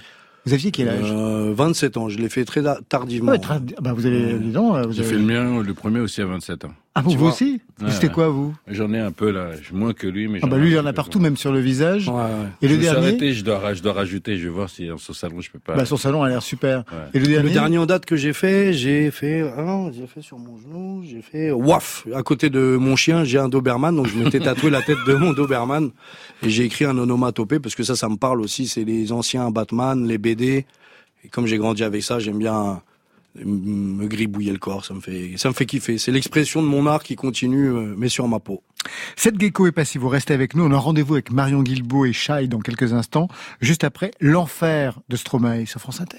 Vous aviez quel âge Euh, 27 ans, je l'ai fait très tardivement. Ouais, tra- bah, vous avez, dis donc, vous J'ai avez- fait le mien, le premier aussi à 27 ans. Ah, vous, tu vous vois. aussi Ouais, C'était quoi, vous J'en ai un peu là, moins que lui, mais Ah bah lui, il y en a partout, même sur le visage. Ouais, ouais. Et je le dernier arrêté, je dois, je dois rajouter, je vais voir si dans ce salon je peux pas. bah, Son salon a l'air super. Ouais. Et le dernier, Le dernier en date que j'ai fait, j'ai fait, ah non, j'ai fait sur mon genou, j'ai fait waf à côté de mon chien, j'ai un Doberman, donc je m'étais tatoué la tête de mon Doberman et j'ai écrit un onomatopée parce que ça, ça me parle aussi. C'est les anciens Batman, les BD. Et comme j'ai grandi avec ça, j'aime bien euh, me gribouiller le corps. Ça me fait, ça me fait kiffer. C'est l'expression de mon art qui continue, euh, mais sur ma peau. Cette gecko est pas si vous restez avec nous. On a rendez-vous avec Marion Guilbault et Shai dans quelques instants, juste après l'enfer de Stromae sur France Inter.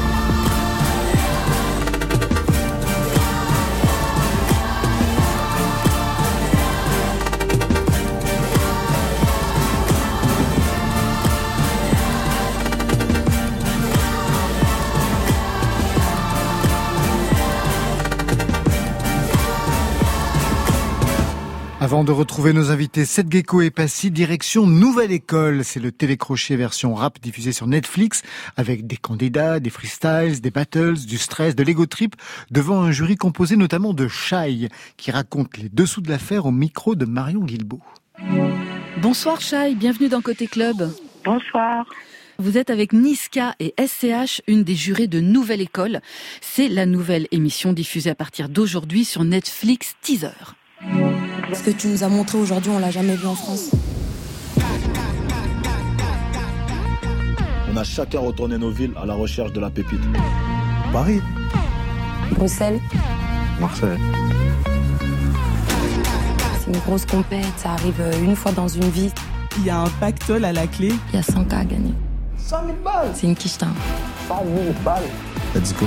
Avant de retrouver nos invités, Seth Gecko et Passy, direction Nouvelle École. C'est le télécrochet version rap diffusé sur Netflix avec des candidats, des freestyles, des battles, du stress, de l'ego trip devant un jury composé notamment de Shai qui raconte les dessous de l'affaire au micro de Marion Guilbault. Bonsoir Chai, bienvenue dans Côté Club. Bonsoir. Vous êtes avec Niska et SCH, une des jurées de Nouvelle École. C'est la nouvelle émission diffusée à partir d'aujourd'hui sur Netflix Teaser. Ce que tu nous as montré aujourd'hui, on l'a jamais vu en France. On a chacun retourné nos villes à la recherche de la pépite. Paris, Bruxelles, Marseille. c'est une grosse compète, ça arrive une fois dans une vie. Il y a un pactole à la clé. Il y a 100 cas à gagner. 100 000 balles C'est une quicheta. 100 000 balles Let's go.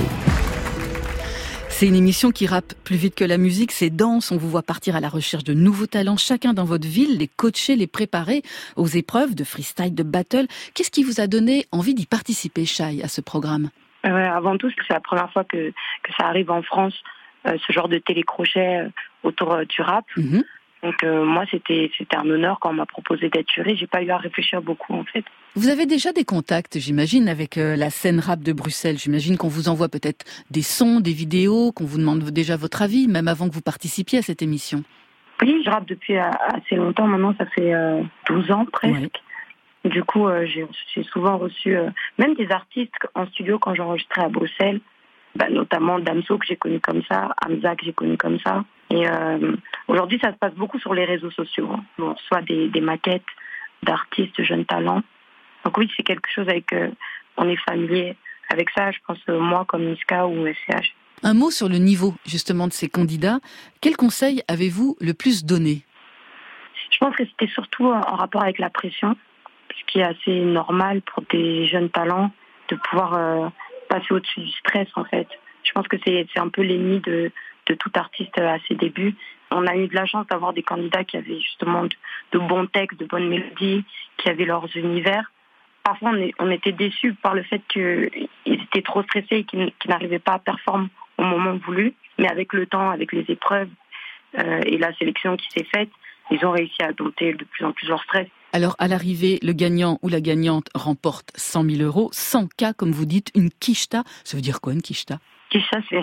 C'est une émission qui rappe plus vite que la musique, c'est dense, on vous voit partir à la recherche de nouveaux talents, chacun dans votre ville, les coacher, les préparer aux épreuves de freestyle, de battle. Qu'est-ce qui vous a donné envie d'y participer, Shai, à ce programme? Ouais, avant tout, c'est la première fois que, que ça arrive en France, euh, ce genre de télécrochet euh, autour euh, du rap. Mhm. Donc euh, moi, c'était c'était un honneur quand on m'a proposé d'être juré. J'ai pas eu à réfléchir beaucoup en fait. Vous avez déjà des contacts, j'imagine, avec euh, la scène rap de Bruxelles. J'imagine qu'on vous envoie peut-être des sons, des vidéos, qu'on vous demande déjà votre avis, même avant que vous participiez à cette émission. Oui, je rappe depuis euh, assez longtemps. Maintenant, ça fait euh, 12 ans presque. Du coup, euh, j'ai j'ai souvent reçu euh, même des artistes en studio quand j'enregistrais à Bruxelles, bah, notamment Damso que j'ai connu comme ça, Hamza que j'ai connu comme ça. Et euh, aujourd'hui, ça se passe beaucoup sur les réseaux sociaux. hein. On reçoit des, des maquettes d'artistes jeunes talents. Donc oui, c'est quelque chose avec euh, on est familier avec ça. Je pense euh, moi comme Niska ou SCH. Un mot sur le niveau, justement, de ces candidats. Quel conseil avez-vous le plus donné? Je pense que c'était surtout en rapport avec la pression, ce qui est assez normal pour des jeunes talents de pouvoir euh, passer au-dessus du stress en fait. Je pense que c'est c'est un peu l'ennemi de, de tout artiste à ses débuts. on a eu de la chance d'avoir des candidats qui avaient justement de, de bons textes, de bonnes mélodies, qui avaient leurs univers. Parfois, on, est- on était déçus par le fait qu'ils étaient trop stressés et qu'ils n'arrivaient pas à performer au moment voulu. Mais avec le temps, avec les épreuves euh, et la sélection qui s'est faite, ils ont réussi à dompter de plus en plus leur stress. Alors, à l'arrivée, le gagnant ou la gagnante remporte 100 000 euros, 100 K, comme vous dites, une quicheta. Ça veut dire quoi, une quicheta Qui ça, c'est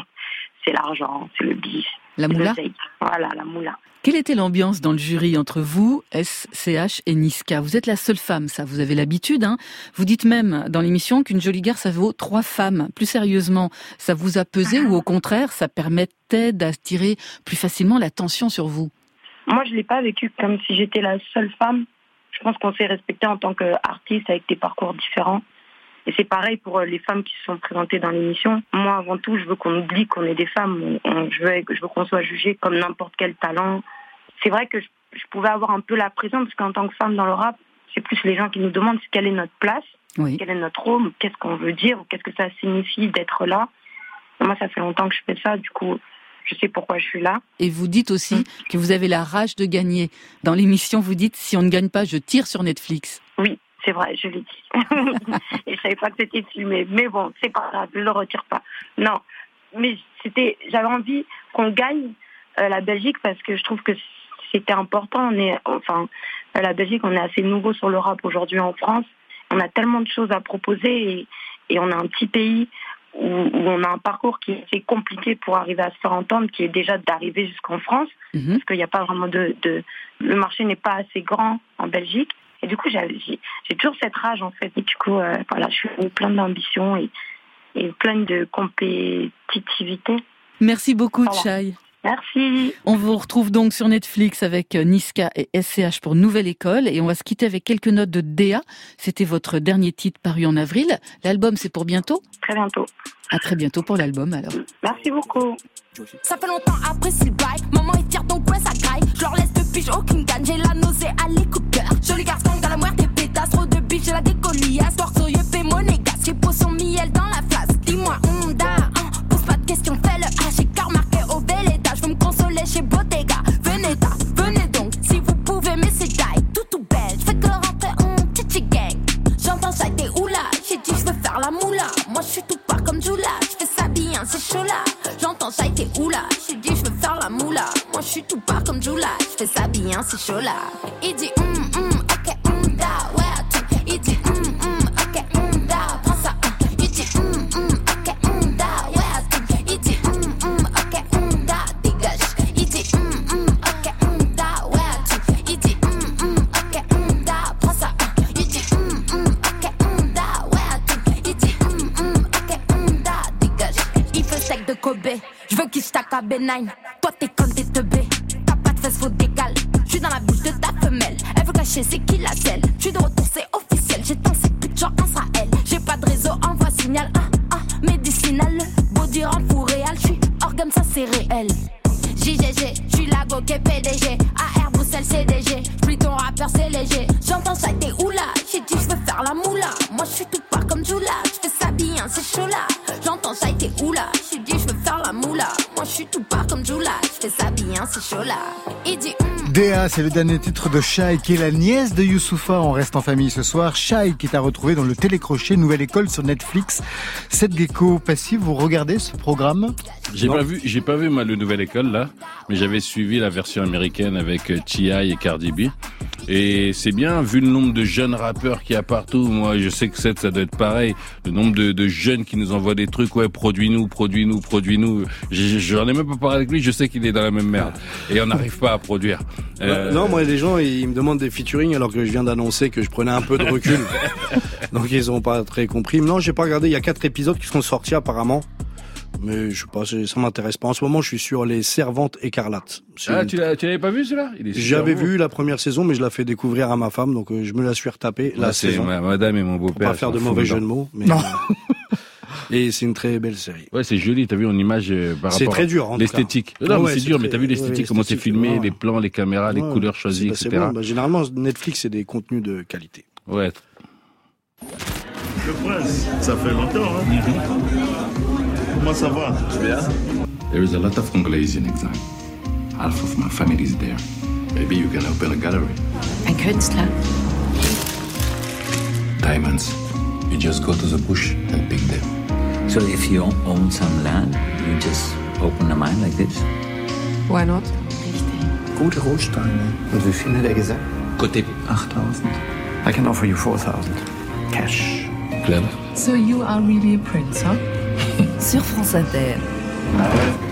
c'est l'argent, c'est le bis. La moula. Voilà, la moula. Quelle était l'ambiance dans le jury entre vous, SCH et Niska? Vous êtes la seule femme, ça, vous avez l'habitude. Hein vous dites même dans l'émission qu'une jolie guerre, ça vaut trois femmes. Plus sérieusement, ça vous a pesé ou au contraire, ça permettait d'attirer plus facilement l'attention sur vous? Moi, je l'ai pas vécu comme si j'étais la seule femme. Je pense qu'on s'est respecté en tant qu'artiste avec des parcours différents. Et c'est pareil pour euh, les femmes qui se sont présentées dans l'émission. Moi, avant tout, je veux qu'on oublie qu'on est des femmes. Je veux, je veux qu'on soit jugé comme n'importe quel talent. C'est vrai que je, je pouvais avoir un peu la pression parce qu'en tant que femme dans le rap, c'est plus les gens qui nous demandent quelle est notre place, Oui. quel est notre rôle, qu'est-ce qu'on veut dire, qu'est-ce que ça signifie d'être là. Et moi, ça fait longtemps que je fais ça. Du coup, je sais pourquoi je suis là. Et vous dites aussi que vous avez la rage de gagner. Dans l'émission, vous dites si on ne gagne pas, je tire sur Netflix. Oui, c'est vrai, je l'ai dit. Et je savais pas que c'était filmé. Mais bon, c'est pas grave, je le retire pas. Non, mais c'était, j'avais envie qu'on gagne euh, la Belgique parce que je trouve que c'était important. On est, enfin, euh, la Belgique, on est assez nouveau sur le rap aujourd'hui en France. On a tellement de choses à proposer et, et on a un petit pays où, où on a un parcours qui est assez compliqué pour arriver à se faire entendre, qui est déjà d'arriver jusqu'en France, parce qu'il n'y a pas vraiment de, de le marché n'est pas assez grand en Belgique. Et du coup, j'ai toujours cette rage en fait. Et du coup, euh, voilà, je suis pleine d'ambition et, et pleine de compétitivité. Merci beaucoup, Voilà. Chai. Merci. On vous retrouve donc sur Netflix avec euh, Niska et SCH pour Nouvelle École et on va se quitter avec quelques notes de Déa. C'était votre dernier titre paru en avril. L'album c'est pour bientôt Très bientôt. À très bientôt pour l'album alors. Merci beaucoup. Ça fait longtemps après s'il bail. Maman est fière donc ouais ça graille. Je leur laisse de piche aucune canne. J'ai la nausée à l'écouteur. Joli garçon dans la moire des pétasses. Trop de biche, j'ai la décoliasse. Torso, yeux, monégasque. J'ai son miel dans la face. Dis-moi, Honda, Chez Bottega. Venez, ta, venez donc. Si vous pouvez, mais c'est taille. Tout tout belle. Fais que rentrer en titi gang. J'entends ça, t'es oula. J'ai dit, je veux faire la moula. Moi, je suis tout pas comme Jula. Je fais ça bien, c'est chaud là. J'entends ça, t'es oula. J'ai dit, je veux faire la moula. Moi, je suis tout pas comme Jula. Je fais ça bien, c'est chaud là. Il dit, hum, hum, Kobe. Je veux qu'il à B9. Toi, t'es comme des teubés. T'as pas de fesses, faut décaler. Je suis dans la bouche de ta femelle. Elle veut cacher, c'est qui la selle. Je suis de retour, c'est officiel. J'ai tant bien, c'est chaud là. Il dit, hum, Déa, c'est le dernier titre de Shai, qui est la nièce de Youssoufa. On reste en famille ce soir. Shai, qui est à retrouver dans le télécrochet Nouvelle École sur Netflix. Cette gecko passive, vous regardez ce programme? J'ai pas vu, j'ai pas vu moi le Nouvelle École là, mais j'avais suivi la version américaine avec euh, T.I. et Cardi B. Et c'est bien, vu le nombre de jeunes rappeurs qu'il y a partout, moi je sais que ça ça doit être pareil, le nombre de, de jeunes qui nous envoient des trucs, ouais, produis-nous, produis-nous, produis-nous. J'en ai même pas parlé avec lui, je sais qu'il est dans la même merde. Et on n'arrive pas à produire. Euh, Non, moi, les gens, ils me demandent des featuring alors que je viens d'annoncer que je prenais un peu de recul. Donc, ils ont pas très compris. Non, j'ai pas regardé. Il y a quatre épisodes qui sont sortis apparemment. Mais je sais pas, c'est- ça m'intéresse pas. En ce moment, je suis sur les Servantes écarlates. C'est Ah, une- tu l'avais pas vu celui-là? J'avais vu la première saison, mais je la fais découvrir à ma femme, donc euh, je me la suis retapée. La Ah, c'est saison. ma- madame et mon beau-père. pas faire de mauvais jeux de mots. Mais, euh, et c'est une très belle série. Ouais, c'est joli. T'as vu en image euh, par C'est rapport très à dur, l'esthétique. Non, Ah mais ouais, c'est c'est dur, mais très- t'as vu ouais, l'esthétique, comment c'est filmé, ouais. les plans, les caméras, les Ouais, couleurs c'est- choisies, bah, c'est etc. bon. Bah, généralement, Netflix, c'est des contenus de qualité. Ouais. Le prince, ça fait longtemps, hein Comment ça va Bien. There is a lot of Congolese in exile. half of my family is there. Maybe you can open a gallery. Ein Künstler. Diamonds. You just go to the bush and pick them. So if you own some land, you just open a mine like this? Why not? Gute Rohsteine. Und wie viel hat er gesagt? Côté 8000. I can offer you 4000. Cash. Clever. So you are really a prince, huh? Sur France Inter.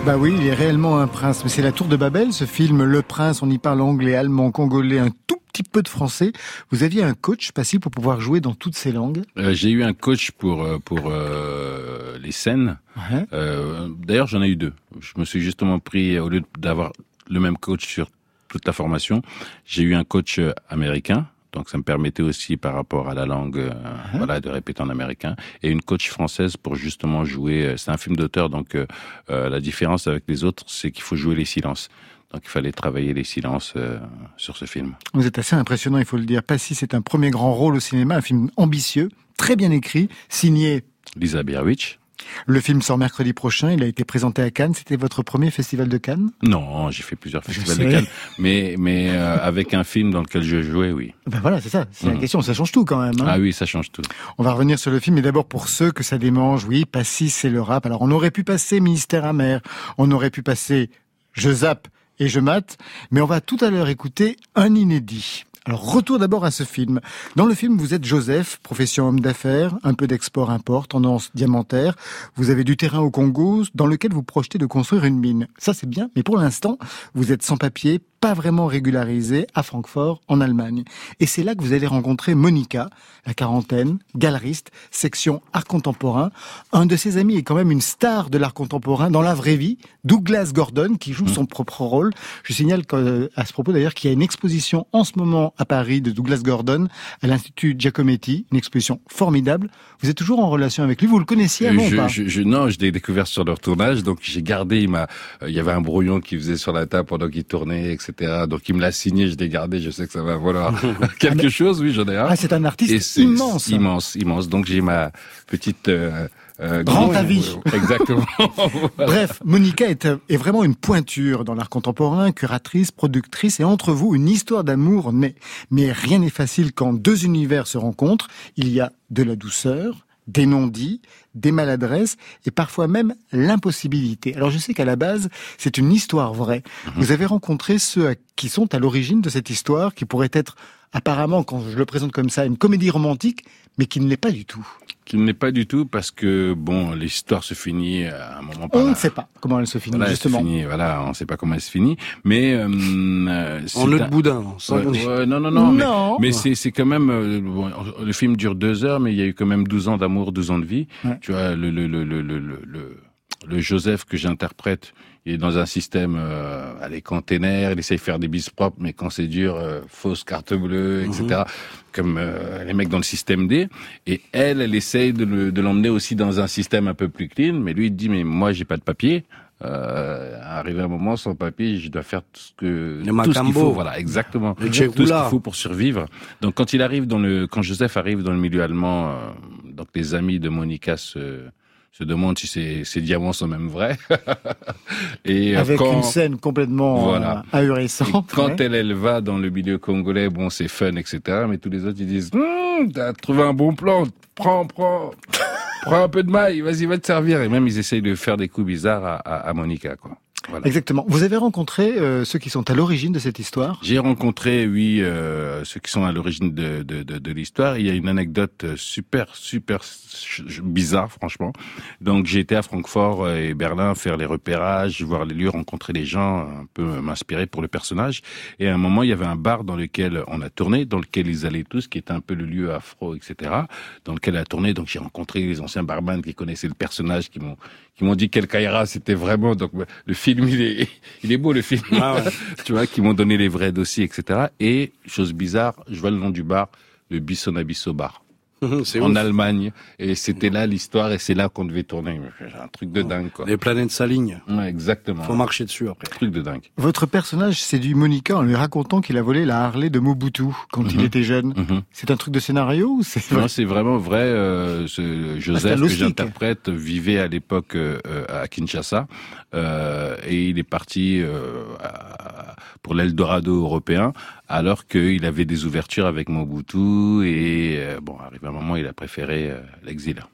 Bah oui, il est réellement un prince. Mais c'est la Tour de Babel, ce film Le Prince. On y parle anglais, allemand, congolais, un tout petit peu de français. Vous aviez un coach, Passy, pour pouvoir jouer dans toutes ces langues? Euh, j'ai eu un coach pour euh, pour euh, les scènes. Ouais. Euh, D'ailleurs, j'en ai eu deux. Je me suis justement pris au lieu d'avoir le même coach sur toute la formation, j'ai eu un coach américain. Donc ça me permettait aussi par rapport à la langue, euh, voilà, de répéter en américain, et une coach française pour justement jouer. euh, C'est un film d'auteur, donc euh, euh, la différence avec les autres, c'est qu'il faut jouer les silences. Donc il fallait travailler les silences euh, sur ce film. Vous êtes assez impressionnant, il faut le dire. Passy, c'est un premier grand rôle au cinéma, un film ambitieux, très bien écrit, signé. Lisa Biarwitch. Le film sort mercredi prochain, il a été présenté à Cannes. C'était votre premier festival de Cannes? Non, j'ai fait plusieurs festivals de Cannes, mais mais euh, avec un film dans lequel je jouais, oui. Ben voilà, c'est ça, c'est la Mhm. question, ça change tout quand même. hein. Ah oui, ça change tout. On va revenir sur le film, mais d'abord pour ceux que ça démange, oui, Passy, c'est le rap. Alors on aurait pu passer Ministère amer, on aurait pu passer Je zappe et Je mate, mais on va tout à l'heure écouter un inédit. Alors retour d'abord à ce film. Dans le film, vous êtes Joseph, profession homme d'affaires, un peu d'export-import, tendance diamantaire. Vous avez du terrain au Congo dans lequel vous projetez de construire une mine. Ça c'est bien, mais pour l'instant, vous êtes sans papier, pas vraiment régularisé à Francfort, en Allemagne. Et c'est là que vous allez rencontrer Monica, la quarantaine, galeriste, section art contemporain. Un de ses amis est quand même une star de l'art contemporain dans la vraie vie, Douglas Gordon, qui joue son propre rôle. Je signale que, à ce propos d'ailleurs qu'il y a une exposition en ce moment à Paris de Douglas Gordon à l'Institut Giacometti, une exposition formidable. Vous êtes toujours en relation avec lui, vous le connaissiez avant je, ou pas? je, je- non, je l'ai découvert sur leur tournage, donc j'ai gardé. Il euh, il y avait un brouillon qui faisait sur la table pendant qu'il tournait, etc. Donc il me l'a signé, je l'ai gardé. Je sais que ça va, voilà, quelque chose. Oui, j'en ai un. Ah, c'est un artiste Et immense. immense, immense. Donc j'ai ma petite euh, euh, Grand avis. Exactement. Voilà. Bref, Monica est, euh, est vraiment une pointure dans l'art contemporain, curatrice, productrice, et entre vous, une histoire d'amour naît. Mais rien n'est facile quand deux univers se rencontrent. Il y a de la douceur, des non-dits, des maladresses, et parfois même l'impossibilité. Alors je sais qu'à la base, c'est une histoire vraie. Vous avez rencontré ceux qui sont à l'origine de cette histoire, qui pourrait être apparemment, quand je le présente comme ça, une comédie romantique, mais qui ne l'est pas du tout. Qui ne l'est pas du tout parce que bon, l'histoire se finit à un moment. par On ne sait pas comment elle se finit, Voilà, elle se justement. finit, voilà, on ne sait pas comment elle se finit, mais euh, c'est En un- boudin, sans Ouais, dire. ouais, non, non, non, mais, Non. mais c'est c'est quand même euh, bon, le film dure deux heures, mais il y a eu quand même 12 ans d'amour, 12 ans de vie. Tu vois, le le le le le Joseph que j'interprète, il est dans un système, euh, allez, container, il essaye de faire des bises propres, mais quand c'est dur, euh, fausse carte bleue, etc. Comme euh, les mecs dans le système D. Et elle, elle essaye de le- de l'emmener aussi dans un système un peu plus clean, mais lui, il dit, mais moi, j'ai pas de papier. Euh, arrivé un moment sans papier, je dois faire tout ce que Le tout ce qu'il faut, voilà, exactement, tout ce qu'il faut pour survivre. Donc quand il arrive dans le, quand Joseph arrive dans le milieu allemand, euh, donc les amis de Monica se se demandent si ces, ces diamants sont même vrais. Et euh, Avec quand, une scène complètement Voilà. euh, ahurissante. quand ouais. elle, elle va dans le milieu congolais, bon, c'est fun, etc. Mais tous les autres, ils disent, Hum, t'as trouvé un bon plan, prends, prends, prends un peu de maille, vas-y, va te servir. Et même, ils essayent de faire des coups bizarres à, à, à Monica, quoi. Voilà. Exactement. Vous avez rencontré euh, ceux qui sont à l'origine de cette histoire? J'ai rencontré, oui, euh, ceux qui sont à l'origine de, de, de, de l'histoire. Il y a une anecdote euh, super, super bizarre, franchement. Donc, j'ai été à Francfort euh, et Berlin faire les repérages, voir les lieux, rencontrer les gens, un peu m'inspirer pour le personnage. Et à un moment, il y avait un bar dans lequel on a tourné, dans lequel ils allaient tous, qui était un peu le lieu afro, etc., dans lequel on a tourné. Donc, j'ai rencontré les anciens barman qui connaissaient le personnage, qui m'ont qui m'ont dit quel Kaira c'était vraiment. Donc, le film, il est, il est beau, le film. Ah ouais. tu vois, qui m'ont donné les vrais dossiers, etc. Et, chose bizarre, je vois le nom du bar, le Bissonabisso Bar. C'est en ouf. Allemagne. Et c'était là l'histoire et c'est là qu'on devait tourner. Un truc de dingue, quoi. Les planètes s'alignent. Ouais, exactement. Faut marcher dessus après. Truc de dingue. Votre personnage séduit Monica en lui racontant qu'il a volé la Harley de Mobutu quand il Mhm. était jeune. Mhm. C'est un truc de scénario ou c'est Non, c'est vraiment vrai. Euh, Ah, Joseph que j'interprète vivait à l'époque euh, à Kinshasa euh, et il est parti euh, pour l'Eldorado européen alors qu'il avait des ouvertures avec Mobutu et euh, bon, arrivé un moment, il a préféré euh, l'exil.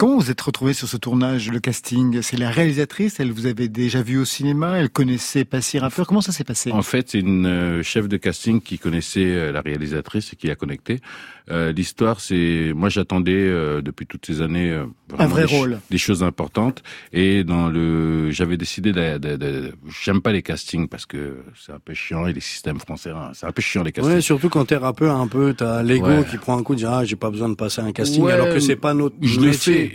Comment vous êtes retrouvé sur ce tournage, le casting C'est la réalisatrice, elle vous avait déjà vu au cinéma, elle connaissait Passy Rappeur. Comment ça s'est passé? En fait, c'est une euh, chef de casting qui connaissait euh, la réalisatrice et qui a connecté. Euh, L'histoire, c'est moi j'attendais euh, depuis toutes ces années euh, vraiment Un vrai des, ch- rôle. des choses importantes et dans le j'avais décidé de, de, de- j'aime pas les castings parce que c'est un peu chiant et les systèmes français hein, c'est un peu chiant les castings. Ouais, surtout quand t'es rappeur un peu, t'as l'ego Ouais. qui prend un coup, de dire ah j'ai pas besoin de passer un casting, Ouais, alors que c'est pas notre je le métier.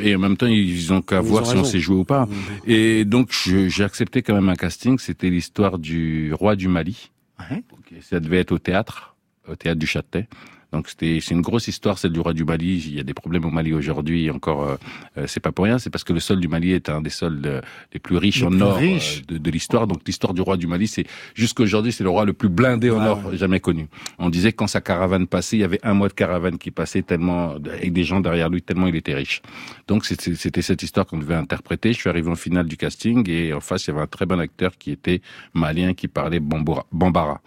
Et en même temps ils ont qu'à voir si on sait jouer ou pas. Et donc j'ai accepté quand même un casting. C'était l'histoire du roi du Mali. Ok, ça devait être au théâtre au théâtre du Châtelet donc c'était c'est une grosse histoire celle du roi du Mali. Il y a des problèmes au Mali aujourd'hui encore euh, euh, c'est pas pour rien. C'est parce que le sol du Mali est un des sols euh, les plus riches Les en plus or euh, riches. de, de l'histoire. Donc l'histoire du roi du Mali c'est jusqu'aujourd'hui c'est le roi le plus blindé en or jamais connu. On disait quand sa caravane passait il y avait un mois de caravane qui passait tellement avec des gens derrière lui tellement il était riche. Donc c'était cette histoire qu'on devait interpréter. Je suis arrivé en finale du casting et en face il y avait un très bon acteur qui était malien qui parlait bambara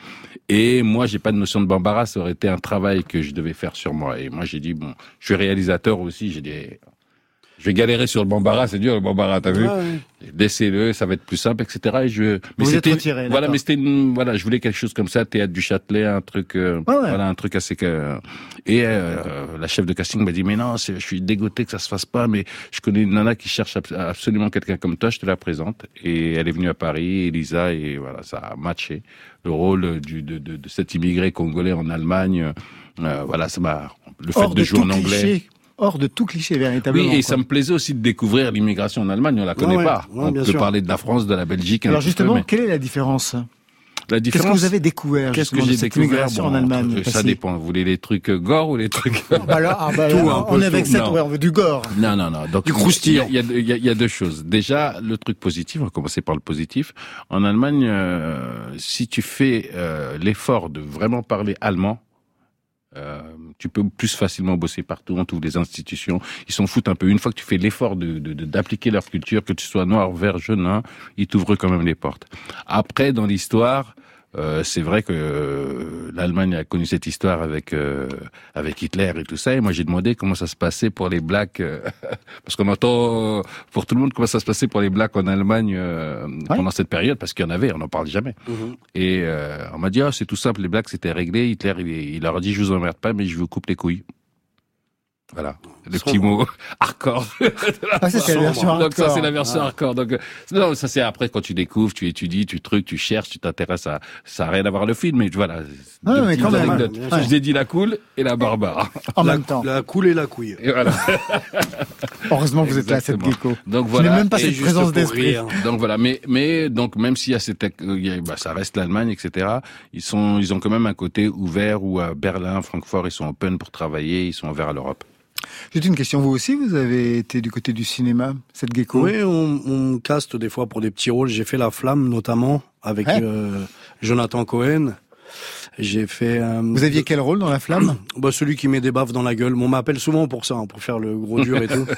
et moi j'ai pas de notion de bambara ça aurait été un travail que je devais faire sur moi. Et moi j'ai dit bon je suis réalisateur aussi j'ai dit je vais galérer sur le bambara, c'est dur le bambara, t'as vu ouais. Laissez-le, ça va être plus simple, etc. Et je, mais c'était, voilà, mais c'était, une- voilà, je voulais quelque chose comme ça, théâtre du Châtelet, un truc, euh, Ouais, ouais. voilà, un truc assez que. Et euh, la chef de casting m'a dit, mais non, je suis dégoûté que ça se fasse pas, mais je connais une nana qui cherche abs- absolument quelqu'un comme toi, je te la présente. Et elle est venue à Paris, Elisa, et voilà, ça a matché le rôle du, de, de, de cet immigré congolais en Allemagne. euh, voilà, ça m'a, le fait Hors de, de jouer en anglais. cliché. Hors de tout cliché, véritablement. Oui, et quoi. ça me plaisait aussi de découvrir l'immigration en Allemagne. On la connaît ouais, pas. ouais, on peut sûr. parler de la France, de la Belgique. Alors peu, justement, mais quelle est la différence? La Qu'est-ce que vous avez découvert Qu'est-ce que j'ai découvert Bon, en Allemagne Ça dépend. Vous voulez les trucs gore ou les trucs Bah là, ah bah là, Tout, un on est avec ça, on veut du gore. Non, non, non. Donc, Du croustillant. Y, y il y a deux choses. Déjà, le truc positif, on va commencer par le positif. En Allemagne, euh, si tu fais euh, l'effort de vraiment parler allemand, euh, tu peux plus facilement bosser partout, on trouve des institutions. Ils s'en foutent un peu. Une fois que tu fais l'effort de, de- de- d'appliquer leur culture, que tu sois noir, vert, jaune, hein, ils t'ouvrent quand même les portes. Après, dans l'histoire, euh, c'est vrai que euh, l'Allemagne a connu cette histoire avec euh, avec Hitler et tout ça. Et moi, j'ai demandé comment ça se passait pour les blacks, euh, parce qu'on entend pour tout le monde comment ça se passait pour les blacks en Allemagne euh, pendant cette période, parce qu'il y en avait, on n'en parle jamais. Et euh, on m'a dit, ah, c'est tout simple, les blacks c'était réglé. Hitler, il, il leur a dit, je vous emmerde pas, mais je vous coupe les couilles. Voilà, le petit mot hardcore. Ah, ça, c'est la version Donc ça, hardcore. c'est la version Ah. hardcore. Donc non, ça c'est après quand tu découvres, tu étudies, tu trucs, tu cherches, tu t'intéresses à. Ça n'a rien à voir le film, mais voilà. Ah, mais quand même, sûr. Je t'ai dit la cool et la barbare. En la, même temps. La coule et la couille. Et voilà. Heureusement que vous êtes là, cette gecko. Donc Je voilà. n'ai même pas Et cette présence d'esprit. Donc voilà, mais mais donc même s'il y a cette, euh, il y a- bah, ça reste l'Allemagne, etc. Ils sont, ils ont quand même un côté ouvert où à Berlin, Francfort, ils sont open pour travailler, ils sont ouverts à l'Europe. J'ai une question. Vous aussi, vous avez été du côté du cinéma, cette gecko? Oui, on, on caste des fois pour des petits rôles. J'ai fait La Flamme notamment avec Ouais. euh, Jonathan Cohen. J'ai fait. euh, Vous aviez quel rôle dans La Flamme? Bah, celui qui met des baffes dans la gueule. On m'appelle souvent pour ça, hein, pour faire le gros dur et tout.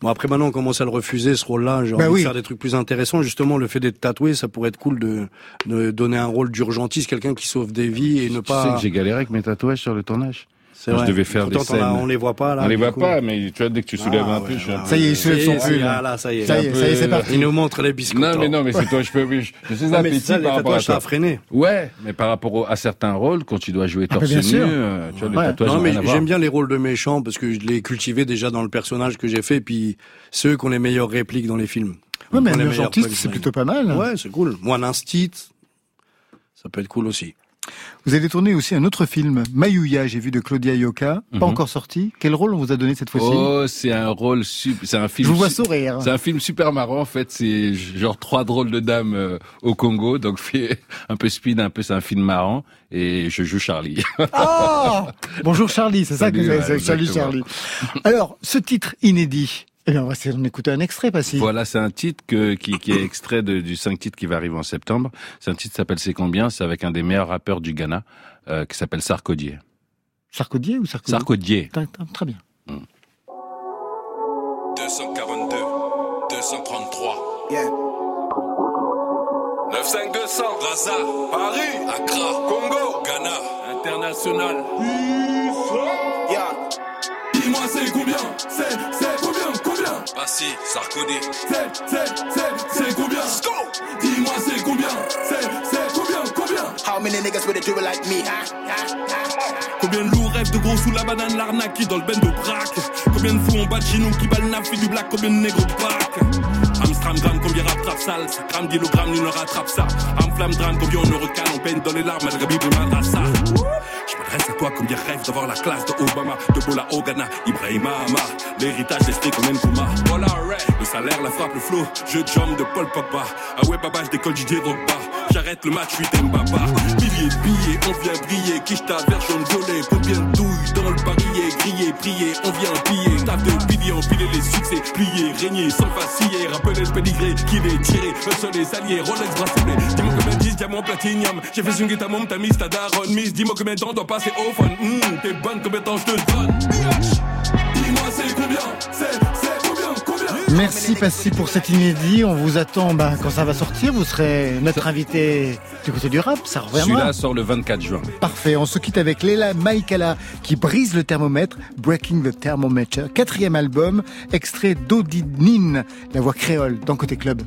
Bon après maintenant on commence à le refuser ce rôle-là. J'ai Bah envie oui. de faire des trucs plus intéressants. Justement le fait d'être tatoué, ça pourrait être cool de, de donner un rôle d'urgentiste, quelqu'un qui sauve des vies et ne Tu sais pas. que j'ai galéré avec mes tatouages sur le tournage. C'est vrai. Je devais faire Pourtant, des scènes. on les voit pas là. On les voit coup. pas, mais tu vois dès que tu soulèves Ah, un peu, ouais, je un peu- Ça y est, il soulève son Ça y est, pull. ah, là, ça y est. Ça y est, ça y est, c'est parti. Il nous montre les biscuits. Non, mais non, mais c'est toi, je peux, oui, je, je suis ça, les par rapport à toi. a freiné. Ouais, mais par rapport à certains rôles, quand tu dois jouer Ah, torse bien nu, sûr. euh, tu vois, Non, mais j'aime bien les rôles de méchants parce que je l'ai cultivé déjà dans le personnage que j'ai fait, puis ceux qui ont les meilleures répliques dans les films. Ouais, mais un les urgentiste, c'est plutôt pas mal. Ouais, c'est cool. Moi, un instit, ça peut être cool aussi. Vous allez tourner aussi un autre film, Mayuya, j'ai vu de Claudia Yoka, pas Mhm. encore sorti. Quel rôle on vous a donné cette fois-ci? Oh, c'est un rôle super. C'est un film. Je vous vois sourire. C'est un film super marrant en fait. C'est genre trois drôles de dames euh, au Congo, donc fait un peu speed, un peu. C'est un film marrant et je joue Charlie. Ah Bonjour Charlie, c'est ça que ouais, avez Salut Charlie. Alors, ce titre inédit, on va essayer d'en écouter un extrait, pas si. Voilà, c'est un titre que, qui, qui est extrait de- du cinq titres qui va arriver en septembre. C'est un titre qui s'appelle C'est combien? C'est avec un des meilleurs rappeurs du Ghana euh, qui s'appelle Sarkodier. Sarkodier ou Sarkodier? Sarkodier. Très, bien. 242, 233. 95200, Gaza, Paris, Accra, Congo, Ghana, International. Dis-moi c'est combien? C'est, c'est Passy, Sarkodie. C'est, c'est, c'est, c'est combien? Dis-moi c'est combien? C'est, c'est combien Combien? How many niggas would do it like me? Combien de loups rêvent de gros sous la banane l'arnaque dans le bendo braque? Combien de fous on bat chez nous qui bat le naf et du black? Combien de négros de braque? Amstram gramme combien rattrape sale? Ça crame kilogramme nul ne rattrape ça Enflamme drame combien on ne recale On peine dans les larmes malgré Bible madrassa M'adresse à toi combien rêve d'avoir la classe de Obama De Bola au Ghana, Ibrahima Ama L'héritage d'esprit qu'on aime Kuma Voilà, ouais. Le salaire, la frappe, le flow Je jump de Paul Papa Ah ouais baba je décolle Drogba J'arrête le match, je suis Mbaba Milliers de on vient briller. Quiche ta verre jaune violet. Combien de douilles dans le barillet. Griller, prier, on vient piller. Taf de pilier, empiler les succès. Plier, régner, sans vaciller. Rappeler le pédigré, qui est tiré. Le sol des alliés, Rolex bracelet. Dis-moi combien de 10 diamants platinum J'ai fait une guitare, t'as mis ta daronne Miss, dis-moi combien de temps doit passer au fun. Hum, T'es bonne, combien de temps je te donne? Dis-moi c'est combien? C'est, c'est Merci Passy pour cet inédit. On vous attend bah, quand ça va sortir. Vous serez notre invité du côté du rap. Ça reviendra. Celui-là sort le 24 juin. Parfait. On se quitte avec Leila Maikala qui brise le thermomètre, Breaking the Thermometer. Quatrième album, extrait d'Odinine, la voix créole dans Côté Club.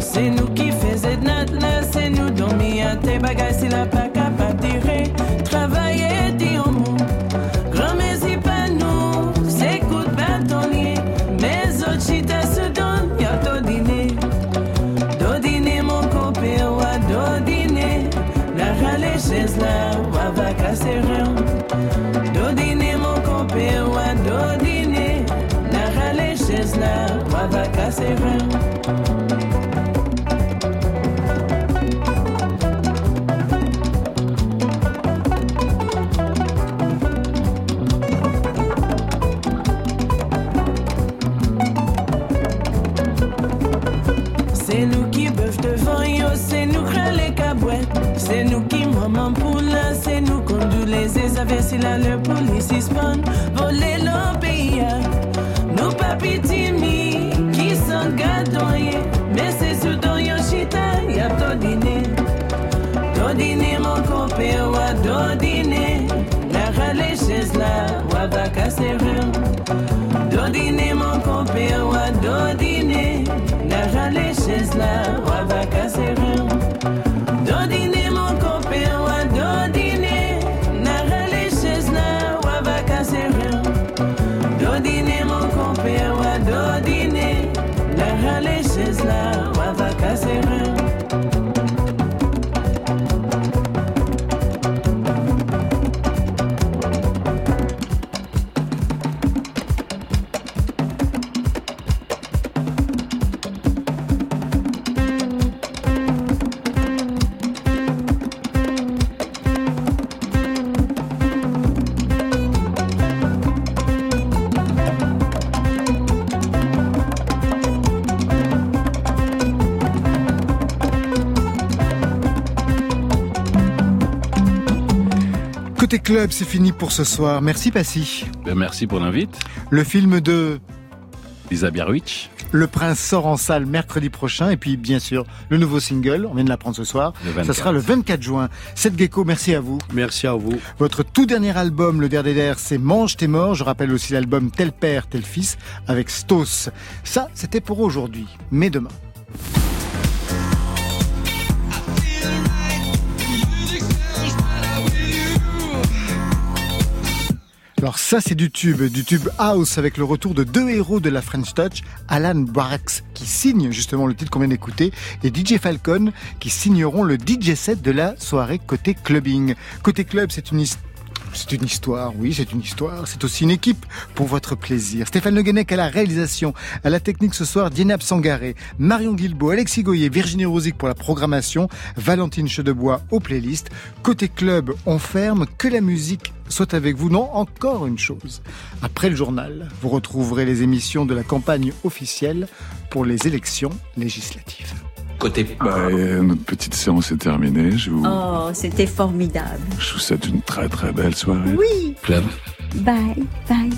L'enfant. C'est nous qui faisait de notre là, c'est nous dormir à tes bagages, c'est la pas le police spawn. Voler l'obéir, nous papi timi, qui sont gadoyés. Mais c'est sous dans yo chita, y'a ton dîner. Ton dîner, mon copain, wa dîner. La rien. Ton dîner, mon. La Côté Club, c'est fini pour ce soir. Merci Passy. Ben, merci pour l'invite. Le film de Lisa Biarwitch. Le Prince sort en salle mercredi prochain et puis bien sûr le nouveau single, on vient de l'apprendre ce soir, ça sera le 24 juin. Seth Gecko, merci à vous. Merci à vous. Votre tout dernier album, le dernier c'est Mange tes morts. Je rappelle aussi l'album Tel père, tel fils avec Stos. Ça, c'était pour aujourd'hui, mais demain. Alors ça c'est du tube, du tube house avec le retour de deux héros de la French Touch, Alan Barks qui signe justement le titre qu'on vient d'écouter et DJ Falcon qui signeront le DJ set de la soirée côté clubbing. Côté club c'est une histoire c'est une histoire, oui, c'est une histoire. C'est aussi une équipe pour votre plaisir. Stéphane Le Guenec à la réalisation, à la technique ce soir, Dienab Sangaré, Marion Guilbeault, Alexis Goyer, Virginie Rosic pour la programmation, Valentine Chedebois aux playlists. Côté club, on ferme, que la musique soit avec vous. Non, encore une chose. Après le journal, vous retrouverez les émissions de la campagne officielle pour les élections législatives. Côté. Bah, notre petite séance est terminée. Je vous... Oh, c'était formidable. Je vous souhaite une très très belle soirée. Oui. Club. Bye, bye.